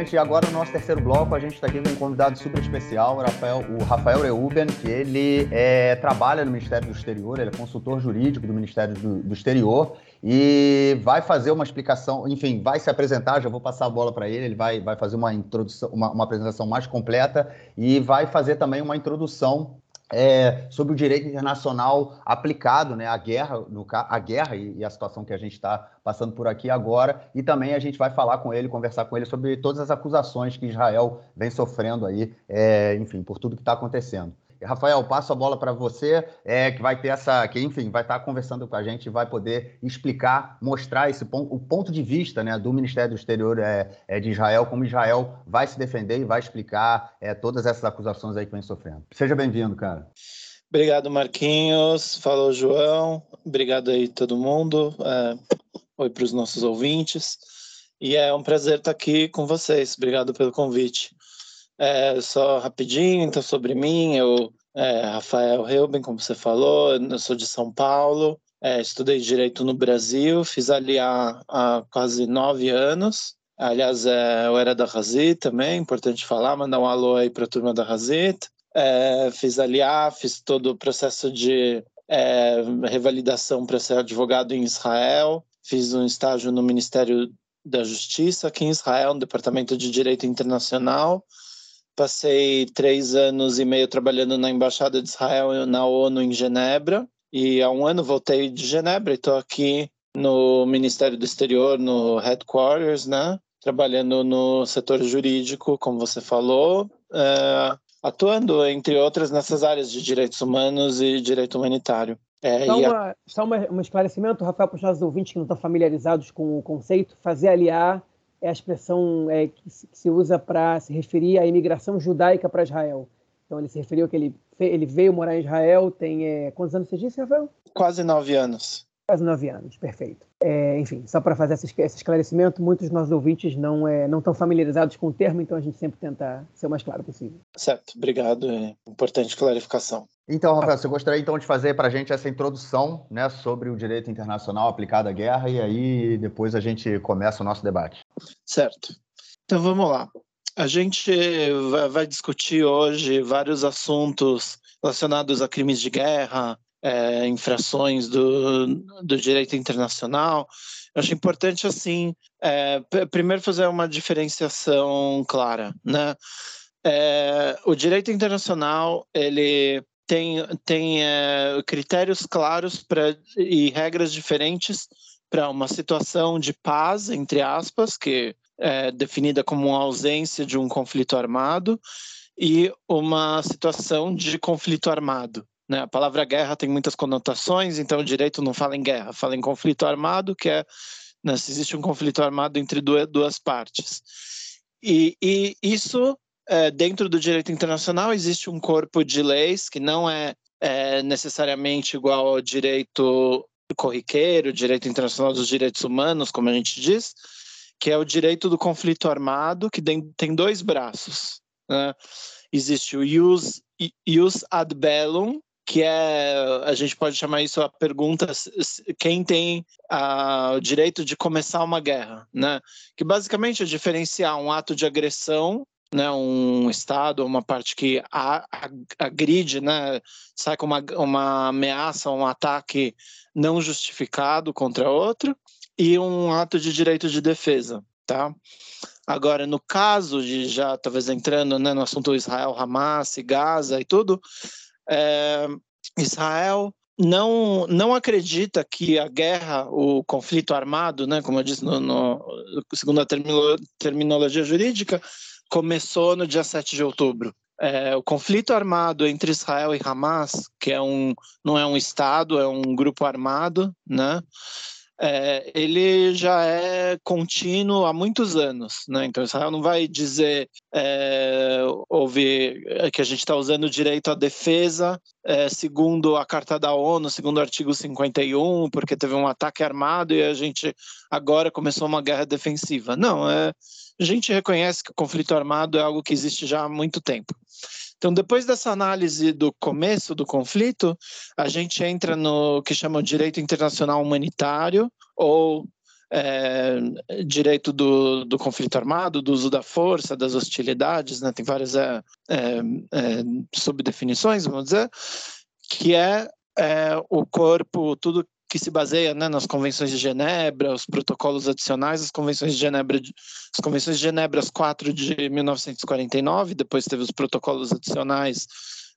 gente, agora no nosso terceiro bloco, a gente está aqui com um convidado super especial, o Rafael, o Rafael Reuben, que ele é, trabalha no Ministério do Exterior, ele é consultor jurídico do Ministério do, do Exterior e vai fazer uma explicação, enfim, vai se apresentar, já vou passar a bola para ele, ele vai, vai fazer uma introdução, uma, uma apresentação mais completa e vai fazer também uma introdução é, sobre o direito internacional aplicado né, à guerra, no, a guerra e, e, a situação que a gente está passando por aqui agora, e também a gente vai falar com ele, conversar com ele sobre todas as acusações que Israel vem sofrendo aí, é, enfim, por tudo que está acontecendo. Rafael, passo a bola para você, é, que vai ter essa, que enfim, vai estar tá conversando com a gente, vai poder explicar, mostrar esse ponto, o ponto de vista, né, do Ministério do Exterior é, é, de Israel, como Israel vai se defender e vai explicar é, todas essas acusações aí que vem sofrendo. Seja bem-vindo, cara. Obrigado, Marquinhos. Falou, João. Obrigado aí todo mundo. É, oi para os nossos ouvintes. E é um prazer estar aqui com vocês. Obrigado pelo convite. É, só rapidinho, então, sobre mim, eu, é, Rafael Reuben, como você falou, eu sou de São Paulo, é, estudei Direito no Brasil, fiz ali há, há quase nove anos, aliás, é, eu era da Razit também, importante falar, mandar um alô aí para a turma da Razit, é, fiz ali, fiz todo o processo de é, revalidação para ser advogado em Israel, fiz um estágio no Ministério da Justiça aqui em Israel, no Departamento de Direito Internacional, Passei três anos e meio trabalhando na Embaixada de Israel na ONU em Genebra. E há um ano voltei de Genebra e estou aqui no Ministério do Exterior, no Headquarters, né? Trabalhando no setor jurídico, como você falou, é, atuando, entre outras, nessas áreas de direitos humanos e direito humanitário. É, só, uma, a... só uma, um esclarecimento, Rafael, para os nossos ouvintes que não estão familiarizados com o conceito, fazer aliar é a expressão é, que, se usa para se referir à imigração judaica para Israel. Então ele se referiu que ele, ele veio morar em Israel, tem é, quantos anos você disse, Rafael? Quase nove anos. Quase nove anos, perfeito. É, enfim, só para fazer esse, esse, esclarecimento, muitos dos nossos ouvintes não é, não estão familiarizados com o termo, então a gente sempre tenta ser o mais claro possível. Certo, obrigado. É importante clarificação. Então, Rafael, você gostaria então de fazer para a gente essa introdução né, sobre o direito internacional aplicado à guerra e aí depois a gente começa o nosso debate. Certo. Então vamos lá. A gente vai discutir hoje vários assuntos relacionados a crimes de guerra, é, infrações do, do direito internacional. Eu acho importante, assim, é, primeiro fazer uma diferenciação clara, né? É, o direito internacional, ele tem, tem é, critérios claros pra, e regras diferentes para uma situação de paz, entre aspas, que é definida como uma ausência de um conflito armado, e uma situação de conflito armado, né? A palavra guerra tem muitas conotações, então o direito não fala em guerra, fala em conflito armado, que é né, se existe um conflito armado entre duas, duas partes. E, e isso, é, dentro do direito internacional, existe um corpo de leis que não é, é necessariamente igual ao direito corriqueiro, direito internacional dos direitos humanos, como a gente diz, que é o direito do conflito armado, que tem, dois braços. Né? Existe o ius ad bellum, que é, a gente pode chamar isso a pergunta quem tem a, o direito de começar uma guerra, né? Que basicamente é diferenciar um ato de agressão, né? Um estado, uma parte que agride, né? Sai com uma, uma ameaça, um ataque não justificado contra outro e um ato de direito de defesa, tá? Agora, no caso de já talvez entrando né, no assunto Israel, Hamas, Gaza e tudo, é, Israel não, não acredita que a guerra, o conflito armado, né, como eu disse, no, no, segundo a terminologia jurídica, começou no dia 7 de outubro. É, o conflito armado entre Israel e Hamas, que é um, não é um Estado, é um grupo armado, né? é, ele já é contínuo há muitos anos, né? Então Israel não vai dizer é, é, que a gente está usando o direito à defesa é, segundo a Carta da ONU, segundo o artigo 51, porque teve um ataque armado e a gente agora começou uma guerra defensiva. Não, é, a gente reconhece que o conflito armado é algo que existe já há muito tempo. Então, depois dessa análise do começo do conflito, a gente entra no que chama direito internacional humanitário, ou é, direito do, do conflito armado, do uso da força, das hostilidades, né? tem várias é, é, é subdefinições, vamos dizer, que é, é, o corpo, tudo que se baseia né, nas convenções de Genebra, os protocolos adicionais as convenções de Genebra, as convenções de Genebra, as quatro de 1949, depois teve os protocolos adicionais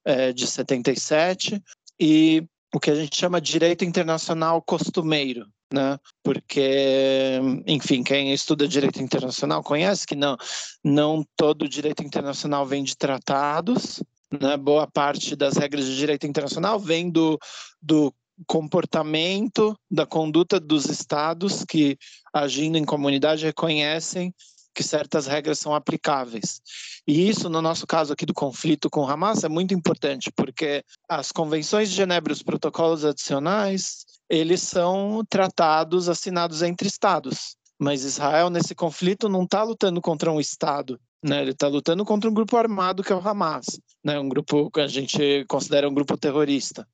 é, de 77, e o que a gente chama de direito internacional costumeiro, né? Porque, enfim, quem estuda direito internacional conhece que não, não todo direito internacional vem de tratados, né? Boa parte das regras de direito internacional vem do, do comportamento, da conduta dos estados que, agindo em comunidade, reconhecem que certas regras são aplicáveis. E isso, no nosso caso aqui do conflito com Hamas, é muito importante, porque as convenções de Genebra e os protocolos adicionais, eles são tratados assinados entre estados. Mas Israel, nesse conflito, não está lutando contra um estado, né? ele está lutando contra um grupo armado que é o Hamas, né? um grupo que a gente considera um grupo terrorista.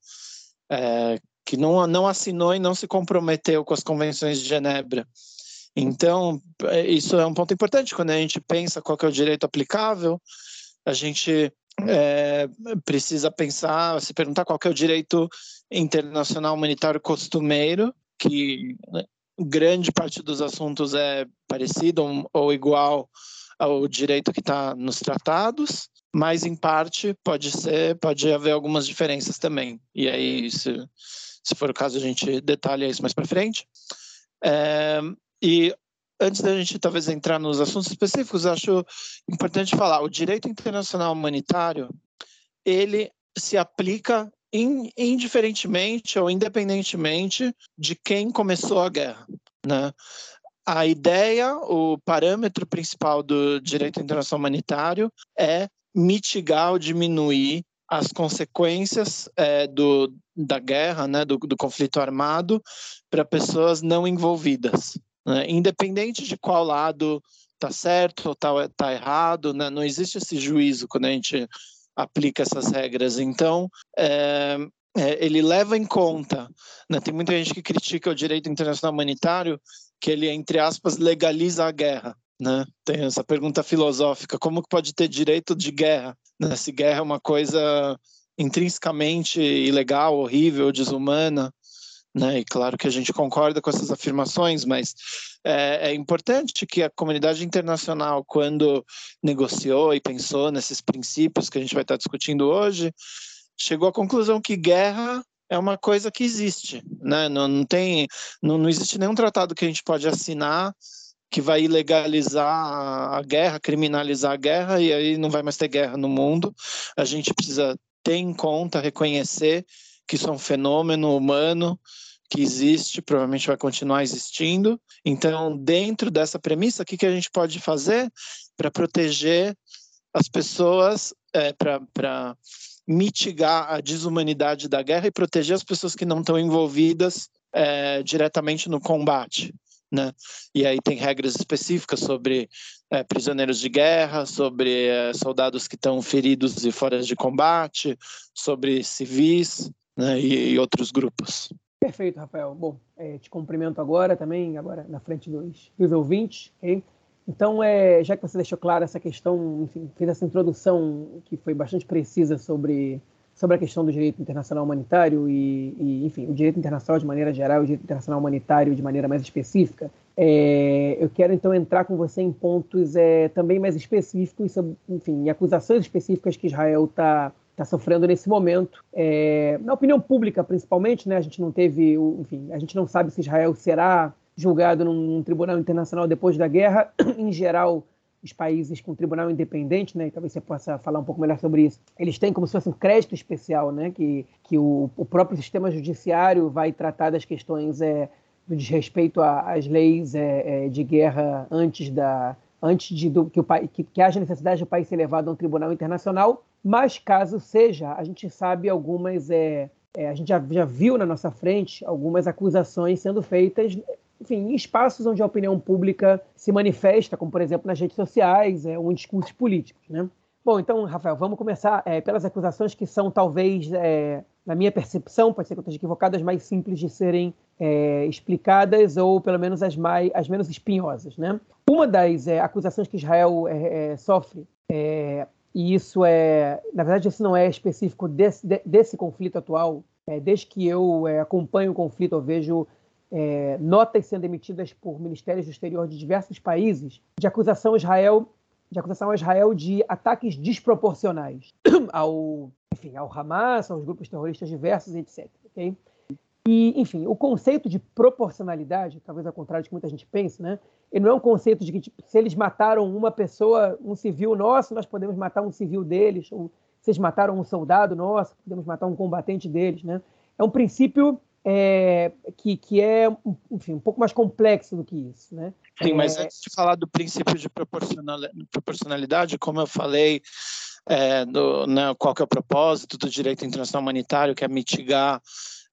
É, que não, não assinou e não se comprometeu com as convenções de Genebra. Então, é, isso é um ponto importante quando a gente pensa qual é o direito aplicável, a gente é, precisa pensar, se perguntar qual é o direito internacional humanitário costumeiro, que né, grande parte dos assuntos é parecido ou igual ao direito que está nos tratados, mas em parte pode ser, pode haver algumas diferenças também. E aí, se, se for o caso, a gente detalha isso mais para frente. É, e antes da gente talvez entrar nos assuntos específicos, acho importante falar, o direito internacional humanitário, ele se aplica indiferentemente ou independentemente de quem começou a guerra, né? A ideia, o parâmetro principal do direito internacional humanitário é mitigar ou diminuir as consequências é, do, da guerra, né, do, do conflito armado, para pessoas não envolvidas. Né? Independente de qual lado está certo ou está tá errado, né? não existe esse juízo quando a gente aplica essas regras. Então, é, é, ele leva em conta. Né? Tem muita gente que critica o direito internacional humanitário, que ele, entre aspas, legaliza a guerra. Né? Tem essa pergunta filosófica: como que pode ter direito de guerra? Né? Se guerra é uma coisa intrinsecamente ilegal, horrível, desumana. Né? E claro que a gente concorda com essas afirmações, mas é, é, importante que a comunidade internacional, quando negociou e pensou nesses princípios que a gente vai estar discutindo hoje, chegou à conclusão que guerra é uma coisa que existe, né? Não, não tem, não, não existe nenhum tratado que a gente pode assinar que vai ilegalizar a guerra, criminalizar a guerra e aí não vai mais ter guerra no mundo. A gente precisa ter em conta, reconhecer que isso é um fenômeno humano que existe, provavelmente vai continuar existindo. Então, dentro dessa premissa, o que, que a gente pode fazer para proteger as pessoas, é, para mitigar a desumanidade da guerra e proteger as pessoas que não estão envolvidas é, diretamente no combate? Né? E aí tem regras específicas sobre é, prisioneiros de guerra, sobre é, soldados que estão feridos e fora de combate, sobre civis né, e, e, outros grupos. Perfeito, Rafael. Bom, é, te cumprimento agora também, agora na frente dos, dos ouvintes. Okay? Então, é, já que você deixou claro essa questão, enfim, fez essa introdução que foi bastante precisa sobre, sobre a questão do direito internacional humanitário e, e enfim, o direito internacional de maneira geral e o direito internacional humanitário de maneira mais específica, é, eu quero então entrar com você em pontos é, também mais específicos, sobre, enfim, acusações específicas que Israel está está sofrendo nesse momento. É, na opinião pública, principalmente, né, a gente não teve, enfim, a gente não sabe se Israel será julgado num, num tribunal internacional depois da guerra. em geral, os países com tribunal independente, né, talvez você possa falar um pouco melhor sobre isso, eles têm como se fosse um crédito especial, né, que, que o, o próprio sistema judiciário vai tratar das questões é, do desrespeito às leis é, é, de guerra antes da antes de do, que, o, que, que haja necessidade do país ser levado a um tribunal internacional, mas caso seja, a gente sabe algumas, é, é, a gente já, já viu na nossa frente algumas acusações sendo feitas, enfim, em espaços onde a opinião pública se manifesta, como por exemplo nas redes sociais é, ou em discursos políticos, né? Bom, então, Rafael, vamos começar é, pelas acusações que são, talvez, é, na minha percepção, pode ser que eu esteja equivocado, as mais simples de serem é, explicadas ou, pelo menos, as, mais, as menos espinhosas. Né? Uma das é, acusações que Israel é, é, sofre, e isso é, na verdade, isso não é específico desse, de, desse conflito atual, desde que eu acompanho o conflito, eu vejo notas sendo emitidas por ministérios do exterior de diversos países de acusação a Israel de acusação a Israel de ataques desproporcionais ao, enfim, ao Hamas, aos grupos terroristas diversos, etc. Okay? E, enfim, o conceito de proporcionalidade, talvez ao contrário de que muita gente pense, né? Ele não é um conceito de que tipo, se eles mataram uma pessoa, um civil nosso, nós podemos matar um civil deles, ou se eles mataram um soldado nosso, podemos matar um combatente deles, né? É um princípio é, que, que é, enfim, um pouco mais complexo do que isso, né? Sim, mas é... antes de falar do princípio de proporcionalidade, como eu falei, é, do, né, qual que é o propósito do direito internacional humanitário, que é mitigar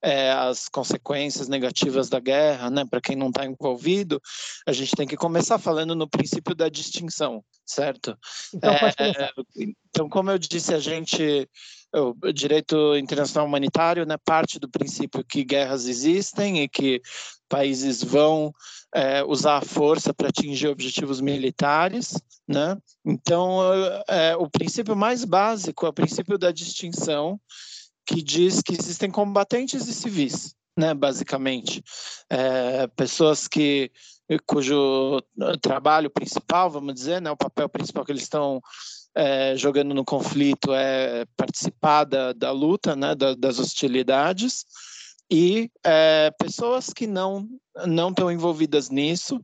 é, as consequências negativas da guerra, né, para quem não está envolvido, a gente tem que começar falando no princípio da distinção, certo? Então, é, então como eu disse, a gente o direito internacional humanitário né, parte do princípio que guerras existem e que países vão é, usar a força para atingir objetivos militares, né? Então, é, o princípio mais básico é o princípio da distinção, que diz que existem combatentes e civis, né? Basicamente, é, pessoas que cujo trabalho principal, vamos dizer, né, o papel principal que eles estão é, jogando no conflito é participar da, da luta, né, da, das hostilidades, e é, pessoas que não não estão envolvidas nisso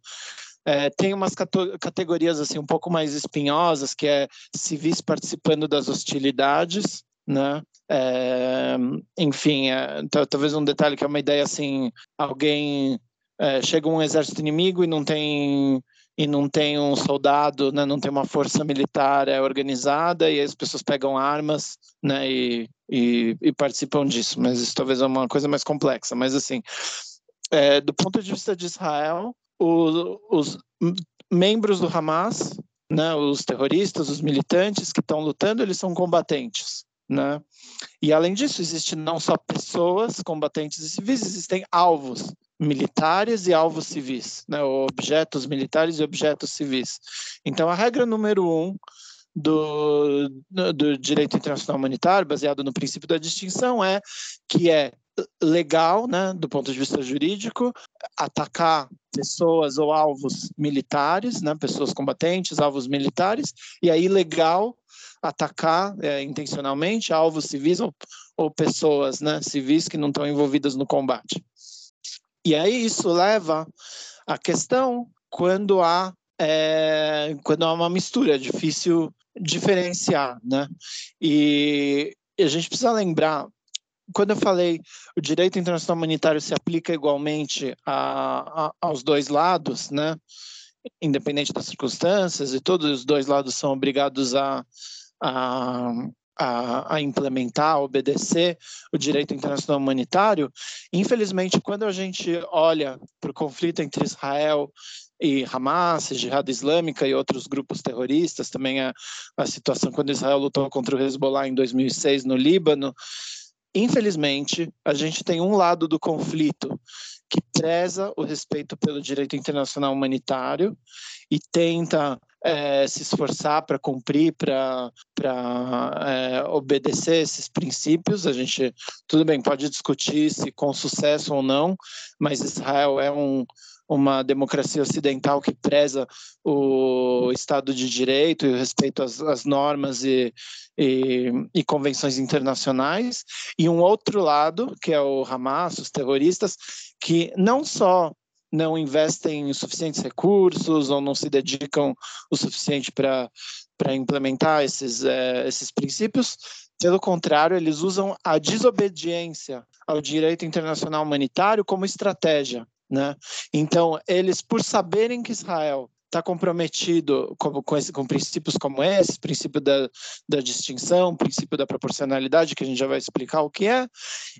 é, tem umas categorias assim um pouco mais espinhosas que é civis participando das hostilidades né? É, enfim é, talvez um detalhe que é uma ideia assim alguém é, chega um exército inimigo e não tem e não tem um soldado, né, não tem uma força militar é, organizada e as pessoas pegam armas né, e, e, e, participam disso. Mas isso talvez é uma coisa mais complexa. Mas assim, é, do ponto de vista de Israel, os, os membros do Hamas, né, os terroristas, os militantes que estão lutando, eles são combatentes. Né? E além disso, existem não só pessoas combatentes e civis, existem alvos militares e alvos civis, né? objetos militares e objetos civis. Então, a regra número um do, do direito internacional humanitário, baseado no princípio da distinção, é que é legal, né, do ponto de vista jurídico, atacar pessoas ou alvos militares, né, pessoas combatentes, alvos militares, e é ilegal atacar é, intencionalmente alvos civis ou, ou pessoas né, civis que não estão envolvidas no combate. E aí isso leva à questão quando há é, quando há uma mistura, é difícil diferenciar, né? E, a gente precisa lembrar quando eu falei o direito internacional humanitário se aplica igualmente a, a, aos dois lados, né? Independente das circunstâncias, e todos os dois lados são obrigados a, a, a, a, implementar, a obedecer o direito internacional humanitário. Infelizmente, quando a gente olha para o conflito entre Israel e Hamas, Jihad Islâmica e outros grupos terroristas, também a, a situação quando Israel lutou contra o Hezbollah em 2006 no Líbano, infelizmente, a gente tem um lado do conflito que preza o respeito pelo direito internacional humanitário e tenta é, se esforçar para cumprir, para é, obedecer esses princípios. A gente, tudo bem, pode discutir se com sucesso ou não, mas Israel é um, uma democracia ocidental que preza o Estado de Direito e o respeito às, às normas e, e, e, convenções internacionais, e um outro lado, que é o Hamas, os terroristas, que não só não investem suficientes recursos ou não se dedicam o suficiente para implementar esses, é, esses princípios. Pelo contrário, eles usam a desobediência ao direito internacional humanitário como estratégia. Né? Então, eles, por saberem que Israel está comprometido com, com, esse, com, princípios como esse, princípio da, da distinção, princípio da proporcionalidade, que a gente já vai explicar o que é,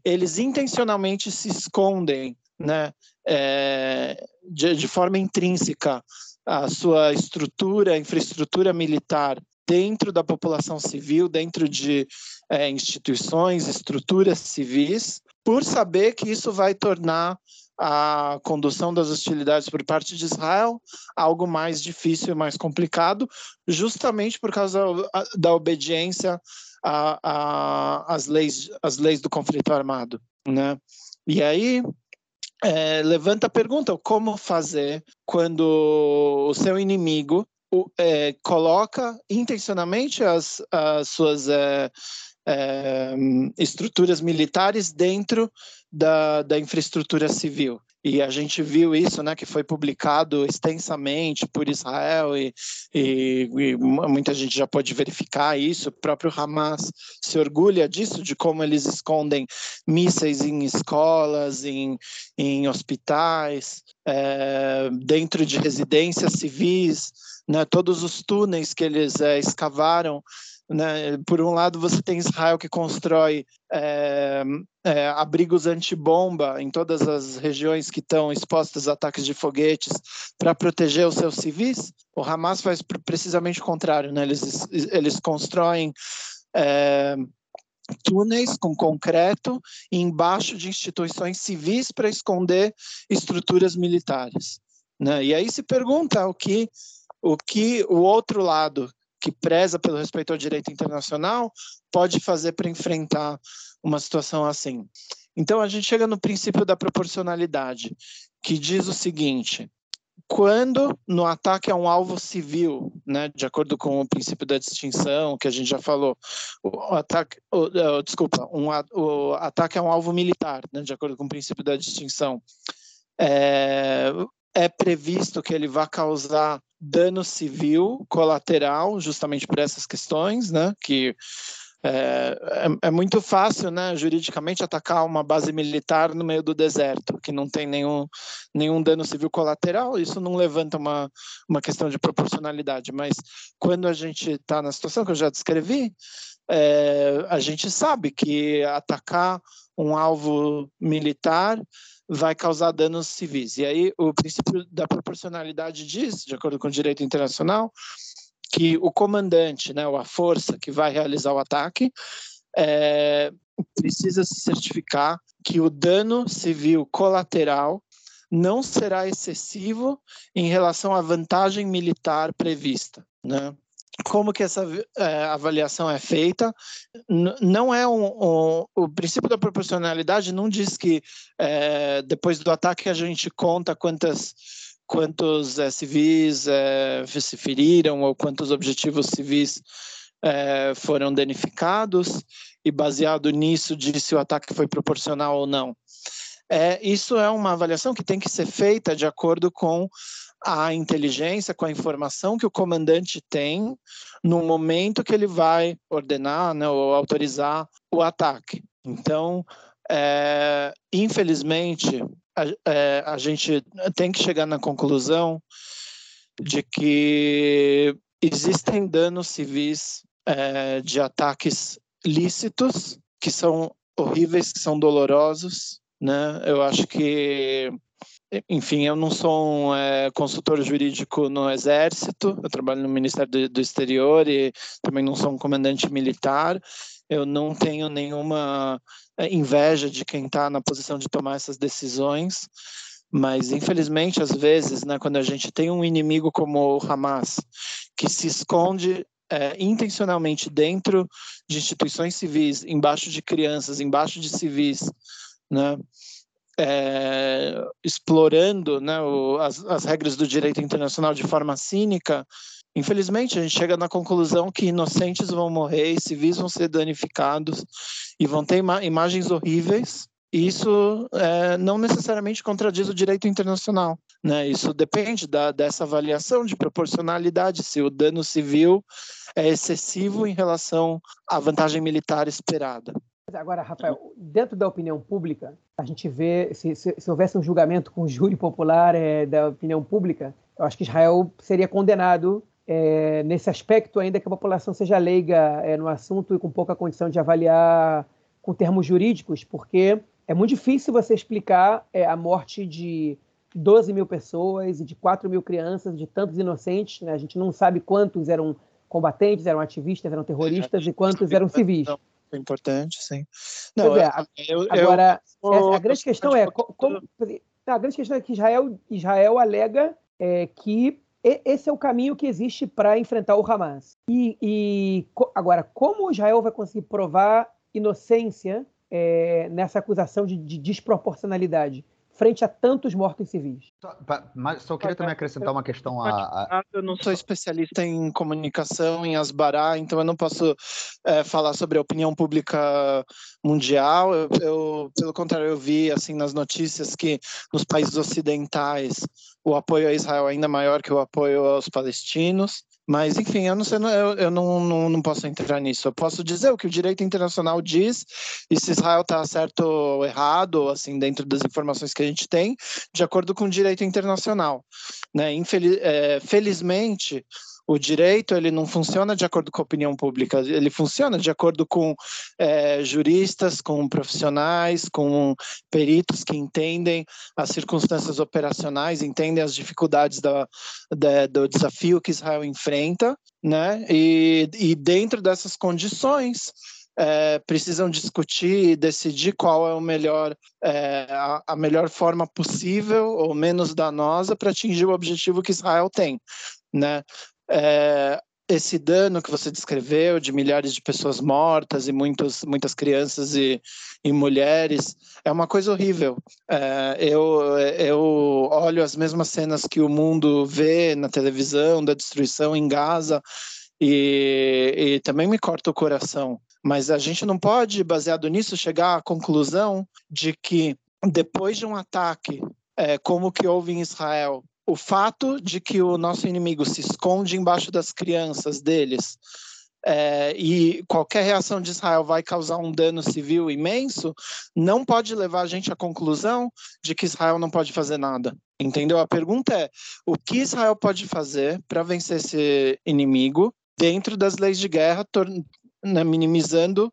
eles intencionalmente se escondem né, é, de, de forma intrínseca a sua estrutura, infraestrutura militar dentro da população civil, dentro de é, instituições, estruturas civis, por saber que isso vai tornar a condução das hostilidades por parte de Israel algo mais difícil e mais complicado, justamente por causa da obediência às leis, leis do conflito armado. Né? E aí é, levanta a pergunta: como fazer quando o seu inimigo é, coloca intencionalmente as, as suas é, é, estruturas militares dentro da, da infraestrutura civil. E a gente viu isso, né, que foi publicado extensamente por Israel e, e, e, muita gente já pode verificar isso. O próprio Hamas se orgulha disso, de como eles escondem mísseis em escolas, em, em hospitais, é, dentro de residências civis, né, todos os túneis que eles é, escavaram né? Por um lado, você tem Israel que constrói é, é, abrigos antibomba em todas as regiões que estão expostas a ataques de foguetes para proteger os seus civis. O Hamas faz precisamente o contrário, né? eles, eles constroem é, túneis com concreto embaixo de instituições civis para esconder estruturas militares. Né? E aí se pergunta o que o que o outro lado que preza pelo respeito ao direito internacional pode fazer para enfrentar uma situação assim. Então a gente chega no princípio da proporcionalidade, que diz o seguinte: quando no ataque a um alvo civil, né, de acordo com o princípio da distinção que a gente já falou, o ataque, o, o, desculpa, um, o ataque a um alvo militar, né, de acordo com o princípio da distinção, é, é previsto que ele vá causar dano civil colateral, justamente por essas questões, né? Que é, é, é, muito fácil, né, juridicamente, atacar uma base militar no meio do deserto, que não tem nenhum, nenhum dano civil colateral, isso não levanta uma, uma questão de proporcionalidade, mas quando a gente está na situação que eu já descrevi, é, a gente sabe que atacar um alvo militar vai causar danos civis. E aí o princípio da proporcionalidade diz, de acordo com o direito internacional, que o comandante, né, ou a força que vai realizar o ataque, é, precisa se certificar que o dano civil colateral não será excessivo em relação à vantagem militar prevista. Né? Como que essa é, avaliação é feita. N não é um, um, o princípio da proporcionalidade não diz que é, depois do ataque a gente conta quantas quantos é, civis se feriram ou quantos objetivos civis foram danificados e baseado nisso diz se o ataque foi proporcional ou não. É, isso é uma avaliação que tem que ser feita de acordo com a inteligência, com a informação que o comandante tem no momento que ele vai ordenar né, ou autorizar o ataque. Então, é, infelizmente, a, é, a gente tem que chegar na conclusão de que existem danos civis é, de ataques lícitos que são horríveis, que são dolorosos, né? Eu acho que enfim, eu não sou um é, consultor jurídico no Exército, eu trabalho no Ministério do, do, Exterior e também não sou um comandante militar. Eu não tenho nenhuma é, inveja de quem está na posição de tomar essas decisões, mas infelizmente, às vezes, né, quando a gente tem um inimigo como o Hamas, que se esconde é, intencionalmente dentro de instituições civis, embaixo de crianças, embaixo de civis, né? É, explorando né, o, as, as regras do direito internacional de forma cínica, infelizmente a gente chega na conclusão que inocentes vão morrer civis vão ser danificados e vão ter ima imagens horríveis. E isso é, não necessariamente contradiz o direito internacional. Né? Isso depende da, dessa avaliação de proporcionalidade, se o dano civil é excessivo em relação à vantagem militar esperada. Agora, Rafael, dentro da opinião pública, a gente vê, se, se, se houvesse um julgamento com júri popular é, da opinião pública, eu acho que Israel seria condenado é, nesse aspecto, ainda que a população seja leiga é, no assunto e com pouca condição de avaliar com termos jurídicos, porque é muito difícil você explicar é, a morte de 12 mil pessoas e de 4 mil crianças, de tantos inocentes. Né? A gente não sabe quantos eram combatentes, eram ativistas, eram terroristas e quantos eram civis. Importante, sim. Não, é, eu, agora, eu, a grande questão é como, a grande questão é que Israel, Israel alega é, que esse é o caminho que existe para enfrentar o Hamas. E, e, agora, como Israel vai conseguir provar inocência é, nessa acusação de, de desproporcionalidade? Frente a tantos mortos civis. Mas só queria também acrescentar uma questão a, a... Eu não sou especialista em comunicação, em asbará, então eu não posso é, falar sobre a opinião pública mundial. Eu, eu, pelo contrário, eu vi assim nas notícias que nos países ocidentais o apoio a Israel é ainda maior que o apoio aos palestinos. Mas, enfim, eu não sei, eu, eu não, não, não, posso entrar nisso. Eu posso dizer o que o direito internacional diz, e se Israel está certo ou errado, assim, dentro das informações que a gente tem, de acordo com o direito internacional. Né? Infeliz, é, felizmente, o direito ele não funciona de acordo com a opinião pública, ele funciona de acordo com é, juristas, com profissionais, com peritos que entendem as circunstâncias operacionais, entendem as dificuldades da, da, do desafio que Israel enfrenta, né? E, e dentro dessas condições é, precisam discutir e decidir qual é o melhor, é, a, a, melhor forma possível ou menos danosa para atingir o objetivo que Israel tem. Né? É, esse dano que você descreveu de milhares de pessoas mortas e muitos, muitas crianças e, e mulheres é uma coisa horrível. É, eu, eu olho as mesmas cenas que o mundo vê na televisão da destruição em Gaza e, e também me corta o coração. Mas a gente não pode, baseado nisso, chegar à conclusão de que depois de um ataque é, como que houve em Israel, o fato de que o nosso inimigo se esconde embaixo das crianças deles é, e qualquer reação de Israel vai causar um dano civil imenso, não pode levar a gente à conclusão de que Israel não pode fazer nada. Entendeu? A pergunta é: o que Israel pode fazer para vencer esse inimigo dentro das leis de guerra, né, minimizando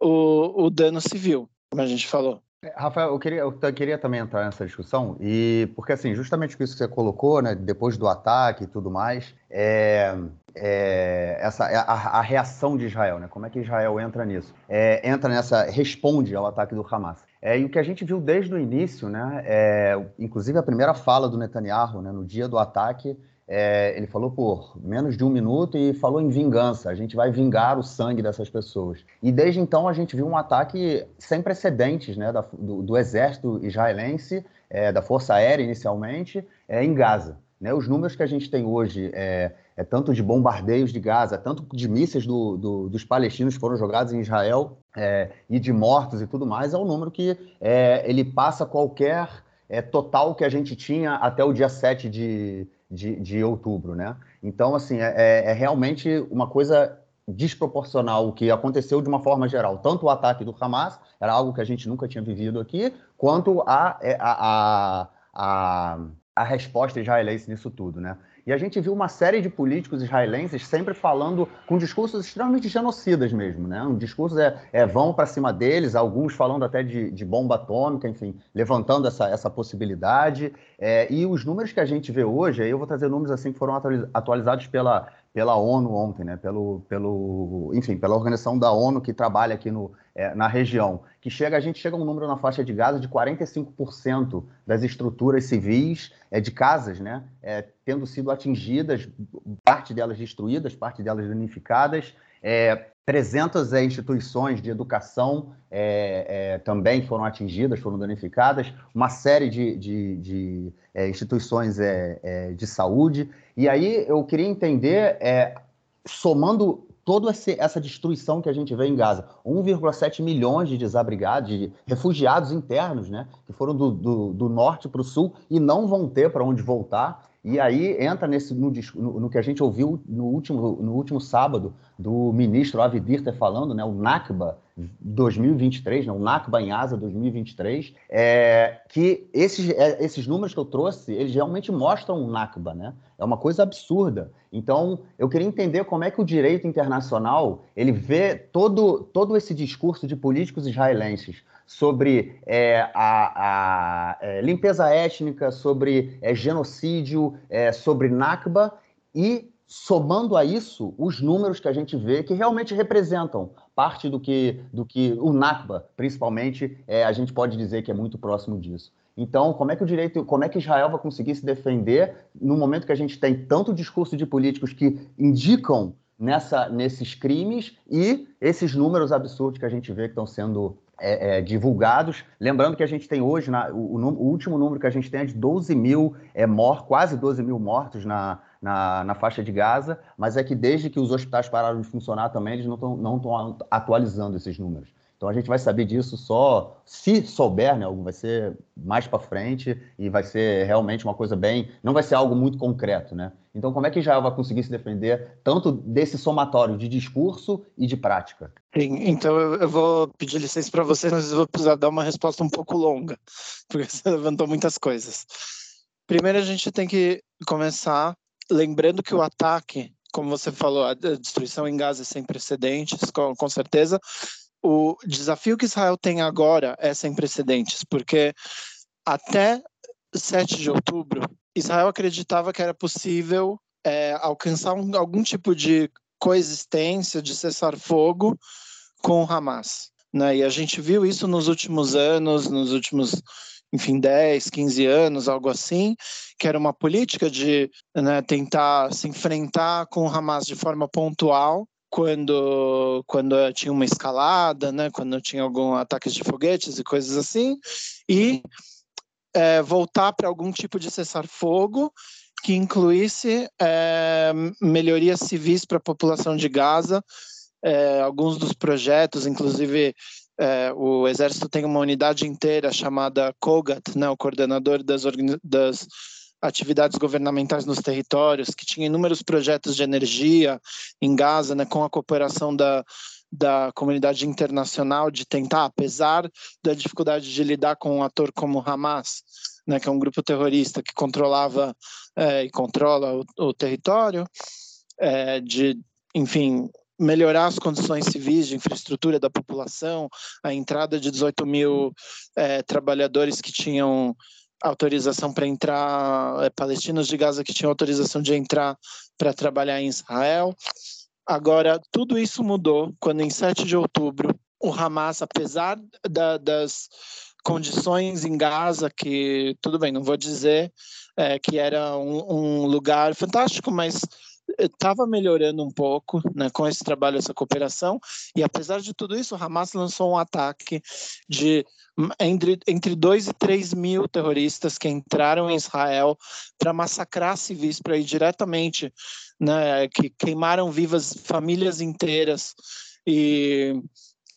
o, o dano civil, como a gente falou? É, Rafael, eu queria, eu queria também entrar nessa discussão, e porque assim, justamente isso que você colocou, né, depois do ataque e tudo mais, é, é essa é a, a, reação de Israel, né? Como é que Israel entra nisso? É, entra nessa, responde ao ataque do Hamas. É, e o que a gente viu desde o início, né, é, inclusive a primeira fala do Netanyahu, né, no dia do ataque, é, ele falou por menos de um minuto e falou em vingança. A gente vai vingar o sangue dessas pessoas. E desde então a gente viu um ataque sem precedentes né, da, do, do, exército israelense, é, da Força Aérea inicialmente, é, em Gaza. Né, os números que a gente tem hoje é, é, tanto de bombardeios de Gaza, tanto de mísseis do, do, dos palestinos que foram jogados em Israel é, e de mortos e tudo mais, é um número que é, ele passa qualquer é, total que a gente tinha até o dia 7 de, de, de outubro, né? Então, assim, é, é, é realmente uma coisa desproporcional o que aconteceu de uma forma geral. Tanto o ataque do Hamas, era algo que a gente nunca tinha vivido aqui, quanto a, é, a, a, a, a resposta israelense nisso tudo, né? E a gente viu uma série de políticos israelenses sempre falando com discursos extremamente genocidas mesmo, né? Um discurso é, é vão para cima deles, alguns falando até de, de, bomba atômica, enfim, levantando essa, essa possibilidade. É, e os números que a gente vê hoje, aí eu vou trazer números assim que foram atualizados pela, pela ONU ontem, né? Pelo, pelo, enfim, pela organização da ONU que trabalha aqui no, é, na região, que chega, a gente chega a um número na faixa de Gaza de 45% das estruturas civis é, de casas, né, é, tendo sido atingidas, parte delas destruídas, parte delas danificadas, é, 300 é, instituições de educação é, é, também foram atingidas, foram danificadas, uma série de, de, de é, instituições é, é, de saúde. E aí eu queria entender, somando toda essa destruição que a gente vê em Gaza. 1,7 milhões de desabrigados, de refugiados internos, né, que foram do, do, do norte para o sul e não vão ter para onde voltar. E aí entra nesse, no, no, no, que a gente ouviu no último, no último sábado do ministro Avi Dirter falando, né, o Nakba 2023, né, o Nakba em Asa 2023, é, que esses, é, esses números que eu trouxe, eles realmente mostram o Nakba, né? É uma coisa absurda. Então, eu queria entender como é que o direito internacional ele vê todo, todo esse discurso de políticos israelenses sobre é, a, a é, limpeza étnica, sobre é, genocídio, é, sobre Nakba e somando a isso os números que a gente vê que realmente representam parte do que, do que o Nakba, principalmente, é, a gente pode dizer que é muito próximo disso. Então, como é que o direito, como é que Israel vai conseguir se defender no momento que a gente tem tanto discurso de políticos que indicam nessa, nesses crimes e esses números absurdos que a gente vê que estão sendo é, é, divulgados. Lembrando que a gente tem hoje, na, o, o, último número que a gente tem é de 12 mil, é, mor quase 12 mil mortos na, na, na, faixa de Gaza, mas é que desde que os hospitais pararam de funcionar também, eles não estão não atualizando esses números. Então a gente vai saber disso só se souber, né? Vai ser mais para frente e vai ser realmente uma coisa bem. Não vai ser algo muito concreto, né? Então, como é que Israel vai conseguir se defender tanto desse somatório de discurso e de prática? Sim, então eu vou pedir licença para você, mas eu vou precisar dar uma resposta um pouco longa, porque você levantou muitas coisas. Primeiro, a gente tem que começar lembrando que o ataque, como você falou, a destruição em Gaza é sem precedentes, com, com certeza, o desafio que Israel tem agora é sem precedentes, porque até 7 de outubro, Israel acreditava que era possível é, alcançar um, algum tipo de coexistência, de cessar-fogo com o Hamas. Né? E a gente viu isso nos últimos anos, nos últimos, enfim, 10, 15 anos, algo assim, que era uma política de né, tentar se enfrentar com o Hamas de forma pontual, quando, quando tinha uma escalada, né, quando tinha algum ataques de foguetes e coisas assim, e é, voltar para algum tipo de cessar-fogo que incluísse é, melhorias civis para a população de Gaza. É, alguns dos projetos, inclusive é, o Exército tem uma unidade inteira chamada COGAT, né, o coordenador das, das atividades governamentais nos territórios, que tinha inúmeros projetos de energia em Gaza, né, com a cooperação da, da comunidade internacional de tentar, apesar da dificuldade de lidar com um ator como Hamas, né, que é um grupo terrorista que controlava é, e controla o, o território, é, de, enfim, melhorar as condições civis de infraestrutura da população, a entrada de 18 mil é, trabalhadores que tinham autorização para entrar, é, palestinos de Gaza que tinham autorização de entrar para trabalhar em Israel. Agora, tudo isso mudou quando, em 7 de outubro, o Hamas, apesar da, das condições em Gaza, que, tudo bem, não vou dizer é, que era um, um lugar fantástico, mas estava melhorando um pouco né, com esse trabalho, essa cooperação, e apesar de tudo isso, o Hamas lançou um ataque de entre, entre 2 e 3 mil terroristas que entraram em Israel para massacrar civis, para ir diretamente, né, que queimaram vivas famílias inteiras e,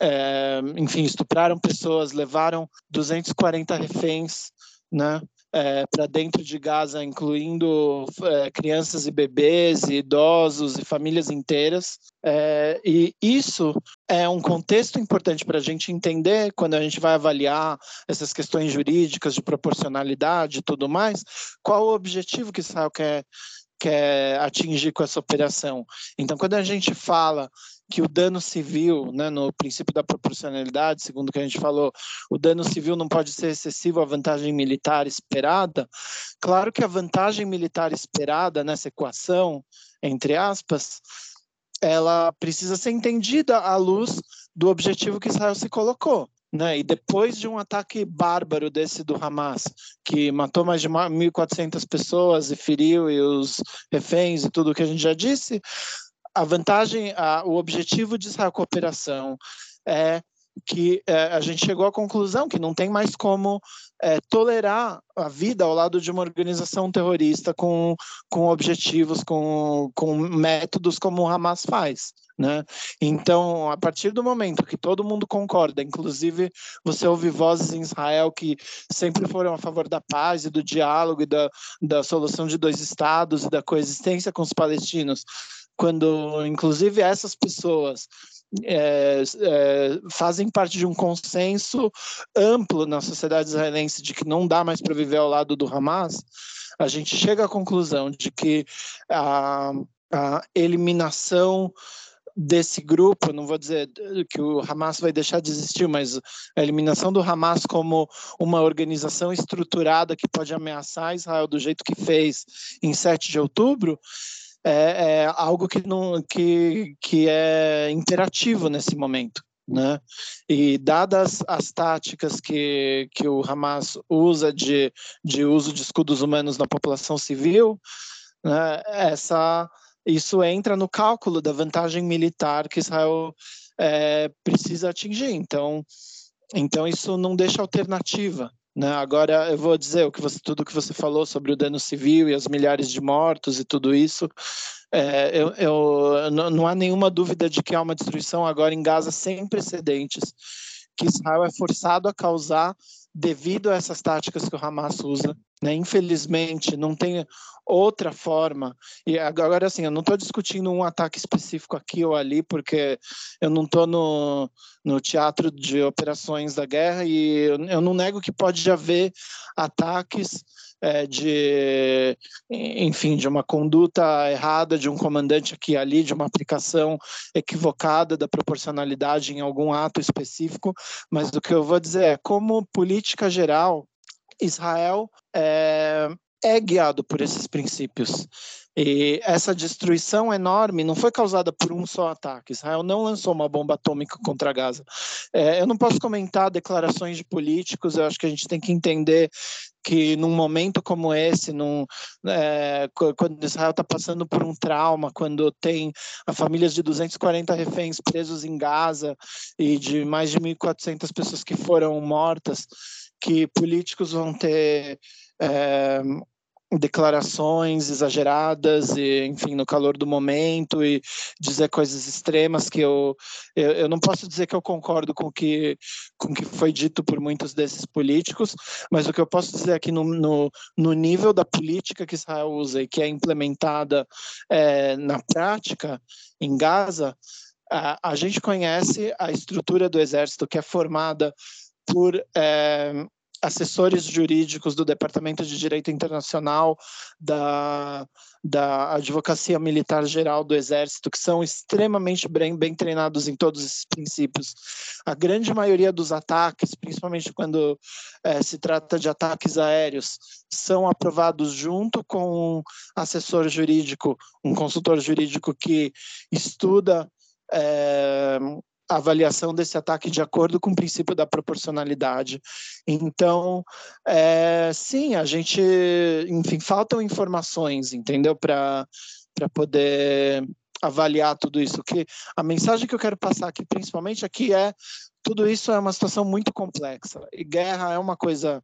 é, enfim, estupraram pessoas, levaram 240 reféns, né, é, para dentro de Gaza, incluindo é, crianças e bebês, e idosos e famílias inteiras. É, e isso é um contexto importante para a gente entender quando a gente vai avaliar essas questões jurídicas de proporcionalidade e tudo mais, qual o objetivo que Israel quer quer atingir com essa operação. Então, quando a gente fala que o dano civil, né, no princípio da proporcionalidade, segundo o que a gente falou, o dano civil não pode ser excessivo à vantagem militar esperada. Claro que a vantagem militar esperada nessa equação, entre aspas, ela precisa ser entendida à luz do objetivo que Israel se colocou. Né? E depois de um ataque bárbaro desse do Hamas, que matou mais de 1.400 pessoas e feriu e os reféns e tudo o que a gente já disse, a vantagem, a, o objetivo de essa cooperação é que é, a gente chegou à conclusão que não tem mais como é, tolerar a vida ao lado de uma organização terrorista com, com objetivos, com, com métodos como o Hamas faz. Né? Então, a partir do momento que todo mundo concorda, inclusive você ouve vozes em Israel que sempre foram a favor da paz e do diálogo e da, da solução de dois estados e da coexistência com os palestinos, quando inclusive essas pessoas é, é, fazem parte de um consenso amplo na sociedade israelense de que não dá mais para viver ao lado do Hamas, a gente chega à conclusão de que a, a eliminação desse grupo, não vou dizer que o Hamas vai deixar de existir, mas a eliminação do Hamas como uma organização estruturada que pode ameaçar Israel do jeito que fez em 7 de outubro, é, é algo que, não, que, que é interativo nesse momento. Né? E dadas as táticas que, que o Hamas usa de, de uso de escudos humanos na população civil, né, essa, isso entra no cálculo da vantagem militar que Israel é, precisa atingir. Então, então isso não deixa alternativa. Né? Agora eu vou dizer o que você, tudo que você falou sobre o dano civil e as milhares de mortos e tudo isso. É, eu, eu, não há nenhuma dúvida de que há uma destruição agora em Gaza sem precedentes, que Israel é forçado a causar devido a essas táticas que o Hamas usa. Né? Infelizmente, não tem outra forma. E agora, assim, eu não estou discutindo um ataque específico aqui ou ali, porque eu não estou no, no teatro de operações da guerra e eu, eu não nego que pode haver ataques é, de, enfim, de uma conduta errada de um comandante aqui e ali, de uma aplicação equivocada da proporcionalidade em algum ato específico, mas o que eu vou dizer é, como política geral, Israel é, é guiado por esses princípios. E essa destruição enorme não foi causada por um só ataque. Israel não lançou uma bomba atômica contra Gaza. É, eu não posso comentar declarações de políticos, eu acho que a gente tem que entender que num momento como esse, num, é, quando Israel está passando por um trauma, quando tem famílias de 240 reféns presos em Gaza e de mais de 1.400 pessoas que foram mortas, que políticos vão ter é, declarações exageradas e enfim no calor do momento e dizer coisas extremas que eu, eu, eu não posso dizer que eu concordo com que com que foi dito por muitos desses políticos mas o que eu posso dizer aqui no, no, no nível da política que Israel usa e que é implementada é, na prática em Gaza a, a gente conhece a estrutura do exército que é formada por é, assessores jurídicos do Departamento de Direito Internacional da, da Advocacia Militar Geral do Exército, que são extremamente bem, bem treinados em todos esses princípios. A grande maioria dos ataques, principalmente quando é, se trata de ataques aéreos, são aprovados junto com um assessor jurídico, um consultor jurídico que estuda é, avaliação desse ataque de acordo com o princípio da proporcionalidade. Então, é, sim, a gente, enfim, faltam informações, entendeu, para poder avaliar tudo isso. Que a mensagem que eu quero passar aqui, principalmente aqui, é tudo isso é uma situação muito complexa. E guerra é uma coisa